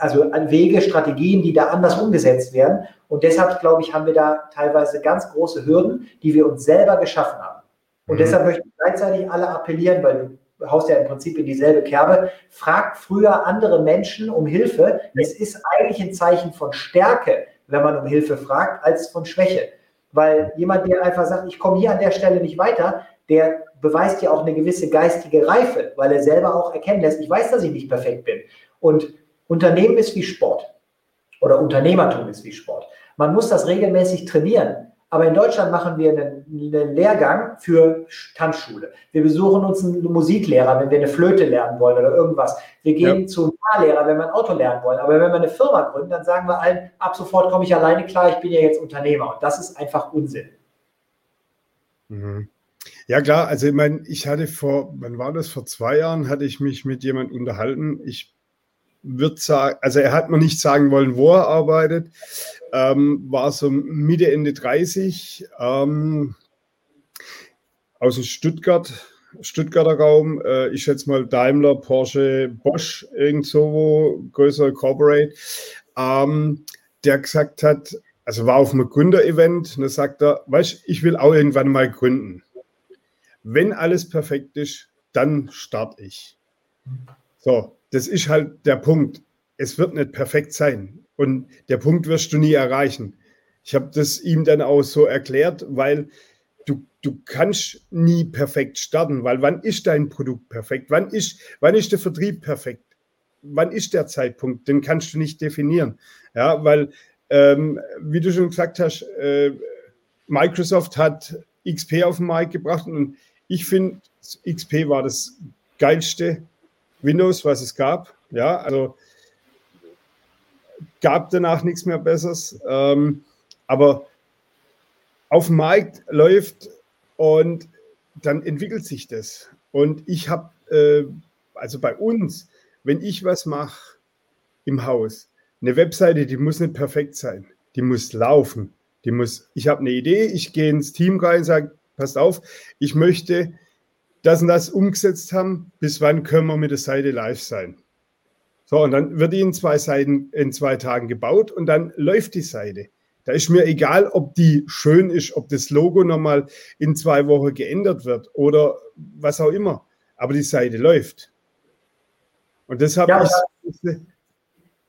also Wege, Strategien, die da anders umgesetzt werden. Und deshalb, glaube ich, haben wir da teilweise ganz große Hürden, die wir uns selber geschaffen haben. Und mhm. deshalb möchte ich gleichzeitig alle appellieren, weil du haust ja im Prinzip in dieselbe Kerbe, fragt früher andere Menschen um Hilfe. Es ist eigentlich ein Zeichen von Stärke, wenn man um Hilfe fragt, als von Schwäche. Weil jemand, der einfach sagt, ich komme hier an der Stelle nicht weiter, der beweist ja auch eine gewisse geistige Reife, weil er selber auch erkennen lässt, ich weiß, dass ich nicht perfekt bin. Und Unternehmen ist wie Sport oder Unternehmertum ist wie Sport. Man muss das regelmäßig trainieren. Aber in Deutschland machen wir einen, einen, Lehrgang für Tanzschule. Wir besuchen uns einen Musiklehrer, wenn wir eine Flöte lernen wollen oder irgendwas. Wir gehen ja. zu einem Fahrlehrer, wenn wir ein Auto lernen wollen. Aber wenn wir eine Firma gründen, dann sagen wir allen, ab sofort komme ich alleine klar, ich bin ja jetzt Unternehmer. Und das ist einfach Unsinn. Mhm. Ja, klar. Also, ich meine, ich hatte vor, wann war das? Vor zwei Jahren hatte ich mich mit jemandem unterhalten. Ich würde sagen, also er hat mir nicht sagen wollen, wo er arbeitet, ähm, war so Mitte, Ende 30, ähm, aus dem Stuttgart, Stuttgarter Raum, äh, ich schätze mal Daimler, Porsche, Bosch, irgend so, größere Corporate, ähm, der gesagt hat, also war auf einem Gründer-Event, und da sagt er, weißt ich will auch irgendwann mal gründen. Wenn alles perfekt ist, dann starte ich. So, das ist halt der Punkt. Es wird nicht perfekt sein. Und der Punkt wirst du nie erreichen. Ich habe das ihm dann auch so erklärt, weil du, du kannst nie perfekt starten, weil wann ist dein Produkt perfekt? Wann ist, wann ist der Vertrieb perfekt? Wann ist der Zeitpunkt? Den kannst du nicht definieren. Ja, weil, ähm, wie du schon gesagt hast, äh, Microsoft hat XP auf den Markt gebracht und ich finde, XP war das geilste Windows, was es gab. Ja, also gab danach nichts mehr Besseres. Ähm, aber auf dem Markt läuft und dann entwickelt sich das. Und ich habe, äh, also bei uns, wenn ich was mache im Haus, eine Webseite, die muss nicht perfekt sein. Die muss laufen. Die muss, ich habe eine Idee, ich gehe ins Team rein und sage, passt auf, ich möchte das und das umgesetzt haben, bis wann können wir mit der Seite live sein. So, und dann wird die in zwei Seiten in zwei Tagen gebaut und dann läuft die Seite. Da ist mir egal, ob die schön ist, ob das Logo nochmal in zwei Wochen geändert wird oder was auch immer. Aber die Seite läuft. Und deshalb ja, ist,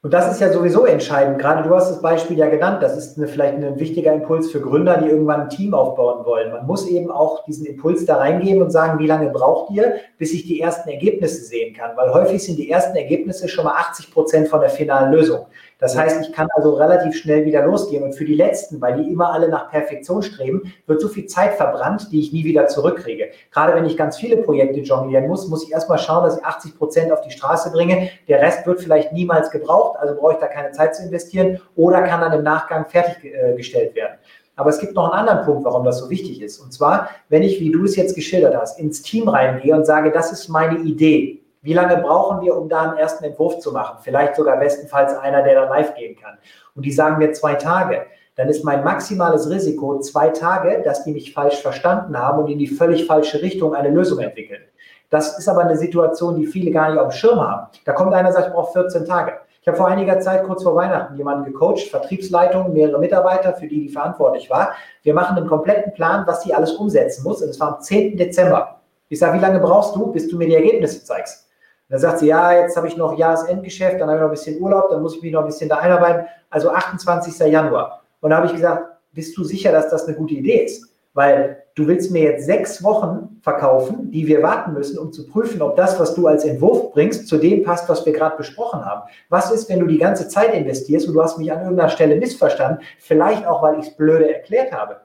und das ist ja sowieso entscheidend. Gerade du hast das Beispiel ja genannt. Das ist eine, vielleicht ein wichtiger Impuls für Gründer, die irgendwann ein Team aufbauen wollen. Man muss eben auch diesen Impuls da reingeben und sagen, wie lange braucht ihr, bis ich die ersten Ergebnisse sehen kann? Weil häufig sind die ersten Ergebnisse schon mal 80 Prozent von der finalen Lösung. Das heißt, ich kann also relativ schnell wieder losgehen. Und für die letzten, weil die immer alle nach Perfektion streben, wird so viel Zeit verbrannt, die ich nie wieder zurückkriege. Gerade wenn ich ganz viele Projekte jonglieren muss, muss ich erstmal schauen, dass ich 80 Prozent auf die Straße bringe. Der Rest wird vielleicht niemals gebraucht, also brauche ich da keine Zeit zu investieren oder kann dann im Nachgang fertiggestellt werden. Aber es gibt noch einen anderen Punkt, warum das so wichtig ist. Und zwar, wenn ich, wie du es jetzt geschildert hast, ins Team reingehe und sage, das ist meine Idee. Wie lange brauchen wir, um da einen ersten Entwurf zu machen? Vielleicht sogar bestenfalls einer, der da live gehen kann. Und die sagen mir zwei Tage. Dann ist mein maximales Risiko zwei Tage, dass die mich falsch verstanden haben und in die völlig falsche Richtung eine Lösung entwickeln. Das ist aber eine Situation, die viele gar nicht auf dem Schirm haben. Da kommt einer und sagt, ich brauche 14 Tage. Ich habe vor einiger Zeit, kurz vor Weihnachten, jemanden gecoacht, Vertriebsleitung, mehrere Mitarbeiter, für die die verantwortlich war. Wir machen einen kompletten Plan, was die alles umsetzen muss. Und es war am 10. Dezember. Ich sage, wie lange brauchst du, bis du mir die Ergebnisse zeigst? Dann sagt sie, ja, jetzt habe ich noch Jahresendgeschäft, dann habe ich noch ein bisschen Urlaub, dann muss ich mich noch ein bisschen da einarbeiten. Also 28. Januar. Und da habe ich gesagt, bist du sicher, dass das eine gute Idee ist? Weil du willst mir jetzt sechs Wochen verkaufen, die wir warten müssen, um zu prüfen, ob das, was du als Entwurf bringst, zu dem passt, was wir gerade besprochen haben. Was ist, wenn du die ganze Zeit investierst und du hast mich an irgendeiner Stelle missverstanden, vielleicht auch, weil ich es blöde erklärt habe?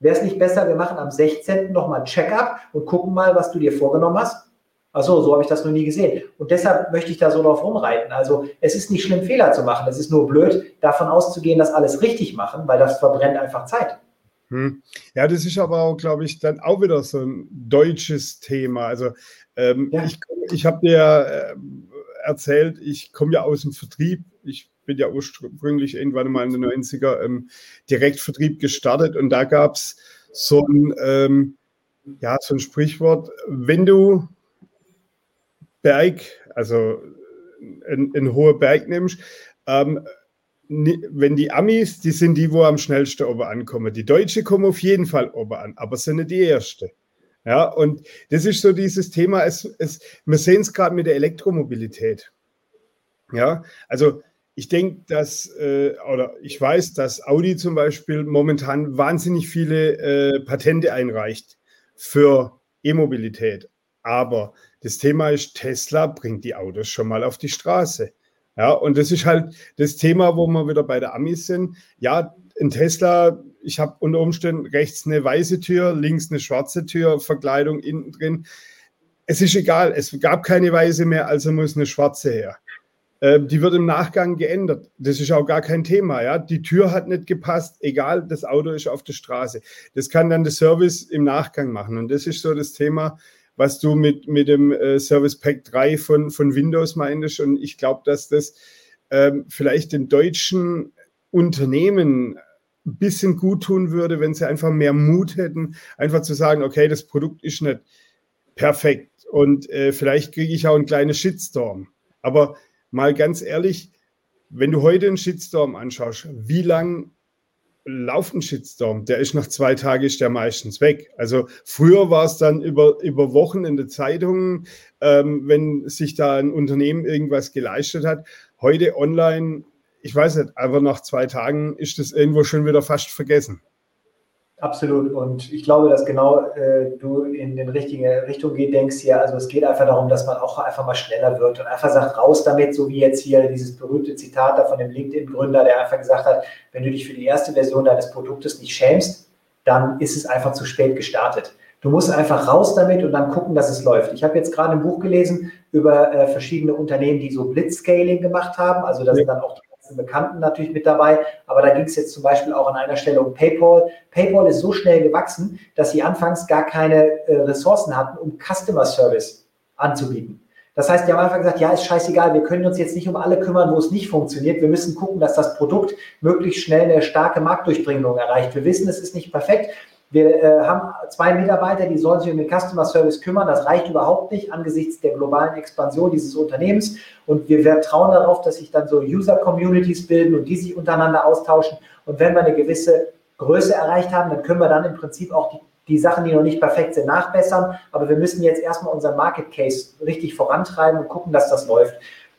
Wäre es nicht besser, wir machen am 16. nochmal ein Check-up und gucken mal, was du dir vorgenommen hast? Ach so, so habe ich das noch nie gesehen. Und deshalb möchte ich da so drauf rumreiten. Also es ist nicht schlimm, Fehler zu machen. Es ist nur blöd, davon auszugehen, dass alles richtig machen, weil das verbrennt einfach Zeit. Hm. Ja, das ist aber auch, glaube ich, dann auch wieder so ein deutsches Thema. Also ähm, ja. ich, ich habe dir äh, erzählt, ich komme ja aus dem Vertrieb. Ich bin ja ursprünglich irgendwann mal in den 90er im Direktvertrieb gestartet und da gab es so ein, ähm, ja, so ein Sprichwort, wenn du Berg, also einen hohen Berg nimmst, ähm, wenn die Amis, die sind die, wo am schnellsten oben ankommen. Die Deutsche kommen auf jeden Fall oben an, aber sind nicht die Erste. Ja, und das ist so dieses Thema, es, es, wir sehen es gerade mit der Elektromobilität. Ja, also ich denke, dass, äh, oder ich weiß, dass Audi zum Beispiel momentan wahnsinnig viele äh, Patente einreicht für E-Mobilität. Aber das Thema ist, Tesla bringt die Autos schon mal auf die Straße. Ja, und das ist halt das Thema, wo wir wieder bei der Amis sind. Ja, ein Tesla, ich habe unter Umständen rechts eine weiße Tür, links eine schwarze Tür, Verkleidung innen drin. Es ist egal, es gab keine weiße mehr, also muss eine schwarze her. Ähm, die wird im Nachgang geändert. Das ist auch gar kein Thema. Ja? Die Tür hat nicht gepasst, egal, das Auto ist auf der Straße. Das kann dann der Service im Nachgang machen. Und das ist so das Thema, was du mit, mit dem äh, Service Pack 3 von, von Windows meintest. Und ich glaube, dass das ähm, vielleicht den deutschen Unternehmen ein bisschen gut tun würde, wenn sie einfach mehr Mut hätten, einfach zu sagen, okay, das Produkt ist nicht perfekt und äh, vielleicht kriege ich auch einen kleinen Shitstorm. Aber mal ganz ehrlich, wenn du heute einen Shitstorm anschaust, wie lang lauft ein Shitstorm? Der ist nach zwei Tagen ist der meistens weg. Also früher war es dann über, über Wochen in der Zeitung, ähm, wenn sich da ein Unternehmen irgendwas geleistet hat. Heute online, ich weiß nicht, aber nach zwei Tagen ist das irgendwo schon wieder fast vergessen. Absolut. Und ich glaube, dass genau äh, du in die richtige Richtung geht, denkst hier. Also es geht einfach darum, dass man auch einfach mal schneller wird und einfach sagt, raus damit, so wie jetzt hier dieses berühmte Zitat da von dem LinkedIn-Gründer, der einfach gesagt hat, wenn du dich für die erste Version deines Produktes nicht schämst, dann ist es einfach zu spät gestartet. Du musst einfach raus damit und dann gucken, dass es läuft. Ich habe jetzt gerade ein Buch gelesen über äh, verschiedene Unternehmen, die so Blitzscaling gemacht haben. Also da sind dann auch die ganzen Bekannten natürlich mit dabei. Aber da ging es jetzt zum Beispiel auch an einer Stelle um PayPal. PayPal ist so schnell gewachsen, dass sie anfangs gar keine äh, Ressourcen hatten, um Customer Service anzubieten. Das heißt, die haben einfach gesagt, ja, ist scheißegal, wir können uns jetzt nicht um alle kümmern, wo es nicht funktioniert. Wir müssen gucken, dass das Produkt möglichst schnell eine starke Marktdurchdringung erreicht. Wir wissen, es ist nicht perfekt, wir äh, haben zwei Mitarbeiter, die sollen sich um den Customer Service kümmern. Das reicht überhaupt nicht angesichts der globalen Expansion dieses Unternehmens. Und wir vertrauen darauf, dass sich dann so User-Communities bilden und die sich untereinander austauschen. Und wenn wir eine gewisse Größe erreicht haben, dann können wir dann im Prinzip auch die, die Sachen, die noch nicht perfekt sind, nachbessern. Aber wir müssen jetzt erstmal unseren Market Case richtig vorantreiben und gucken, dass das läuft.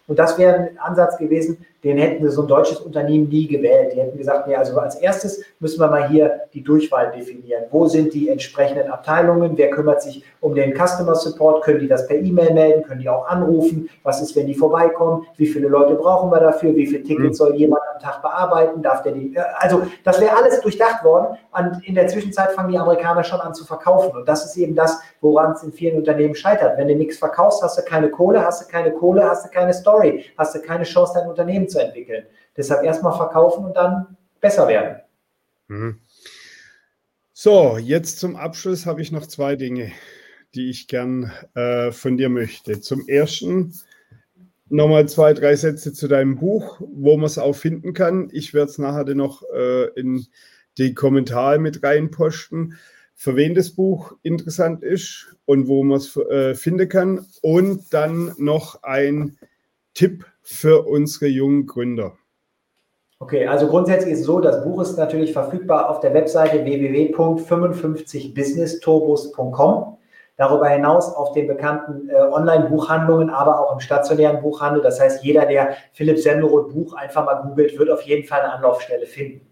Und das wäre ein Ansatz gewesen, den hätten wir so ein deutsches Unternehmen nie gewählt. Die hätten gesagt, nee, also als erstes müssen wir mal hier die Durchwahl definieren. Wo sind die entsprechenden Abteilungen? Wer kümmert sich um den Customer Support? Können die das per E-Mail melden? Können die auch anrufen? Was ist, wenn die vorbeikommen? Wie viele Leute brauchen wir dafür? Wie viele Tickets mhm. soll jemand am Tag bearbeiten? Darf der die? Also, das wäre alles durchdacht worden. Und in der Zwischenzeit fangen die Amerikaner schon an zu verkaufen. Und das ist eben das, woran es in vielen Unternehmen scheitert. Wenn du nichts verkaufst, hast du keine Kohle, hast du keine Kohle, hast du keine Story, hast du keine Chance, dein Unternehmen zu entwickeln. Deshalb erstmal verkaufen und dann besser werden. Mhm. So, jetzt zum Abschluss habe ich noch zwei Dinge, die ich gern äh, von dir möchte. Zum ersten nochmal zwei, drei Sätze zu deinem Buch, wo man es auch finden kann. Ich werde es nachher noch äh, in die Kommentare mit reinposten, für wen das Buch interessant ist und wo man es äh, finden kann. Und dann noch ein Tipp für unsere jungen Gründer? Okay, also grundsätzlich ist es so, das Buch ist natürlich verfügbar auf der Webseite www.55businessturbos.com. Darüber hinaus auf den bekannten äh, Online-Buchhandlungen, aber auch im stationären Buchhandel. Das heißt, jeder, der Philipp Semmelroth Buch einfach mal googelt, wird auf jeden Fall eine Anlaufstelle finden.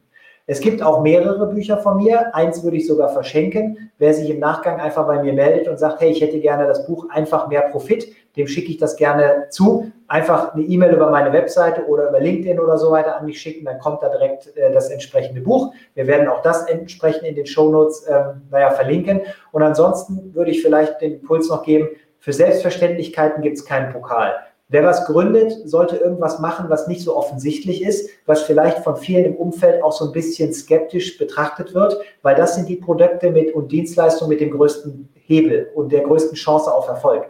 Es gibt auch mehrere Bücher von mir. Eins würde ich sogar verschenken. Wer sich im Nachgang einfach bei mir meldet und sagt, hey, ich hätte gerne das Buch Einfach mehr Profit, dem schicke ich das gerne zu. Einfach eine E-Mail über meine Webseite oder über LinkedIn oder so weiter an mich schicken, dann kommt da direkt äh, das entsprechende Buch. Wir werden auch das entsprechend in den Shownotes ähm, naja, verlinken. Und ansonsten würde ich vielleicht den Impuls noch geben, für Selbstverständlichkeiten gibt es keinen Pokal. Wer was gründet, sollte irgendwas machen, was nicht so offensichtlich ist, was vielleicht von vielen im Umfeld auch so ein bisschen skeptisch betrachtet wird, weil das sind die Produkte mit und Dienstleistungen mit dem größten Hebel und der größten Chance auf Erfolg.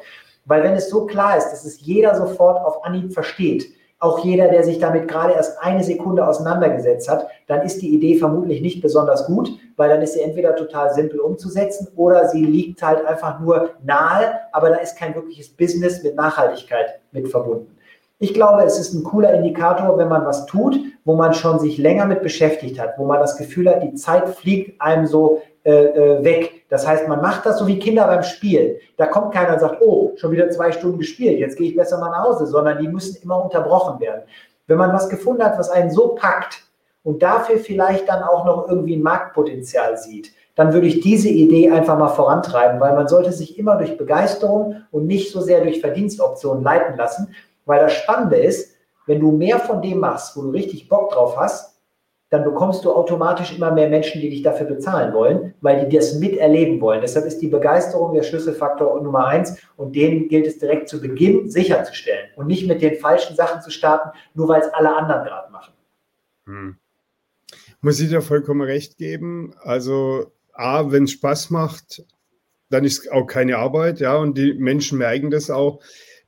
Weil wenn es so klar ist, dass es jeder sofort auf Anhieb versteht, auch jeder, der sich damit gerade erst eine Sekunde auseinandergesetzt hat, dann ist die Idee vermutlich nicht besonders gut, weil dann ist sie entweder total simpel umzusetzen oder sie liegt halt einfach nur nahe, aber da ist kein wirkliches Business mit Nachhaltigkeit mit verbunden. Ich glaube, es ist ein cooler Indikator, wenn man was tut, wo man schon sich länger mit beschäftigt hat, wo man das Gefühl hat, die Zeit fliegt einem so äh, äh weg. Das heißt, man macht das so wie Kinder beim Spiel. Da kommt keiner und sagt, oh, schon wieder zwei Stunden gespielt, jetzt gehe ich besser mal nach Hause, sondern die müssen immer unterbrochen werden. Wenn man was gefunden hat, was einen so packt und dafür vielleicht dann auch noch irgendwie ein Marktpotenzial sieht, dann würde ich diese Idee einfach mal vorantreiben, weil man sollte sich immer durch Begeisterung und nicht so sehr durch Verdienstoptionen leiten lassen, weil das Spannende ist, wenn du mehr von dem machst, wo du richtig Bock drauf hast, dann bekommst du automatisch immer mehr Menschen, die dich dafür bezahlen wollen, weil die das miterleben wollen. Deshalb ist die Begeisterung der Schlüsselfaktor Nummer eins und den gilt es direkt zu Beginn sicherzustellen und nicht mit den falschen Sachen zu starten, nur weil es alle anderen gerade machen. Hm. Muss ich dir vollkommen recht geben. Also, A, wenn es Spaß macht, dann ist auch keine Arbeit, ja, und die Menschen merken das auch,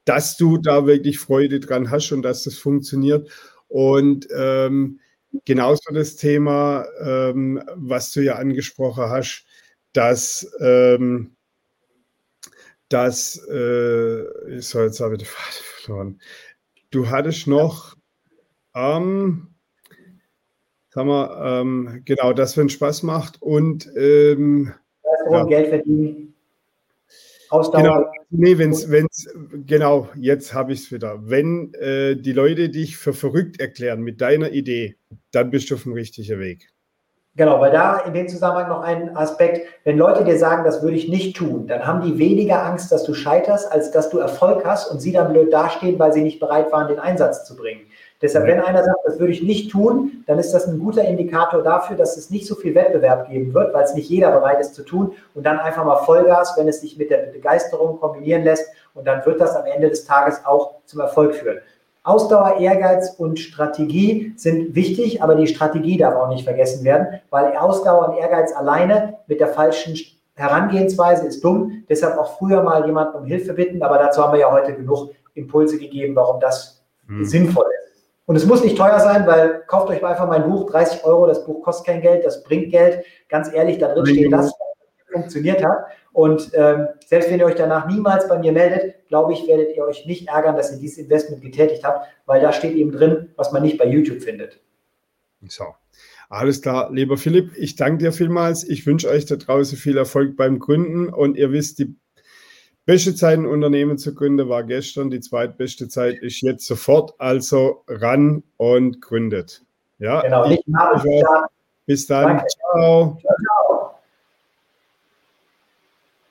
dass du da wirklich Freude dran hast und dass das funktioniert. Und ähm, genauso das Thema, ähm, was du ja angesprochen hast, dass, ähm, dass äh, ich soll jetzt habe ich den Faden verloren. Du hattest noch, ähm, sag mal, ähm, genau, das, wenn Spaß macht und ähm, ja. Geld verdienen. Ausdauer. Genau, nee, wenn's, wenn's, genau, jetzt habe ich es wieder. Wenn äh, die Leute dich für verrückt erklären mit deiner Idee, dann bist du auf dem richtigen Weg. Genau, weil da in dem Zusammenhang noch ein Aspekt, wenn Leute dir sagen, das würde ich nicht tun, dann haben die weniger Angst, dass du scheiterst, als dass du Erfolg hast und sie dann blöd dastehen, weil sie nicht bereit waren, den Einsatz zu bringen. Deshalb, wenn einer sagt, das würde ich nicht tun, dann ist das ein guter Indikator dafür, dass es nicht so viel Wettbewerb geben wird, weil es nicht jeder bereit ist zu tun. Und dann einfach mal Vollgas, wenn es sich mit der Begeisterung kombinieren lässt. Und dann wird das am Ende des Tages auch zum Erfolg führen. Ausdauer, Ehrgeiz und Strategie sind wichtig, aber die Strategie darf auch nicht vergessen werden, weil Ausdauer und Ehrgeiz alleine mit der falschen Herangehensweise ist dumm. Deshalb auch früher mal jemanden um Hilfe bitten, aber dazu haben wir ja heute genug Impulse gegeben, warum das hm. sinnvoll ist. Und es muss nicht teuer sein, weil kauft euch einfach mein Buch, 30 Euro, das Buch kostet kein Geld, das bringt Geld. Ganz ehrlich, da drin steht das, was funktioniert hat. Und ähm, selbst wenn ihr euch danach niemals bei mir meldet, glaube ich, werdet ihr euch nicht ärgern, dass ihr dieses Investment getätigt habt, weil da steht eben drin, was man nicht bei YouTube findet. So. Alles klar, lieber Philipp, ich danke dir vielmals. Ich wünsche euch da draußen viel Erfolg beim Gründen und ihr wisst, die Beste Zeit, ein Unternehmen zu gründen, war gestern. Die zweitbeste Zeit ist jetzt sofort. Also ran und gründet. Ja, genau. Ich, bis dann. Danke. Ciao. ciao, ciao.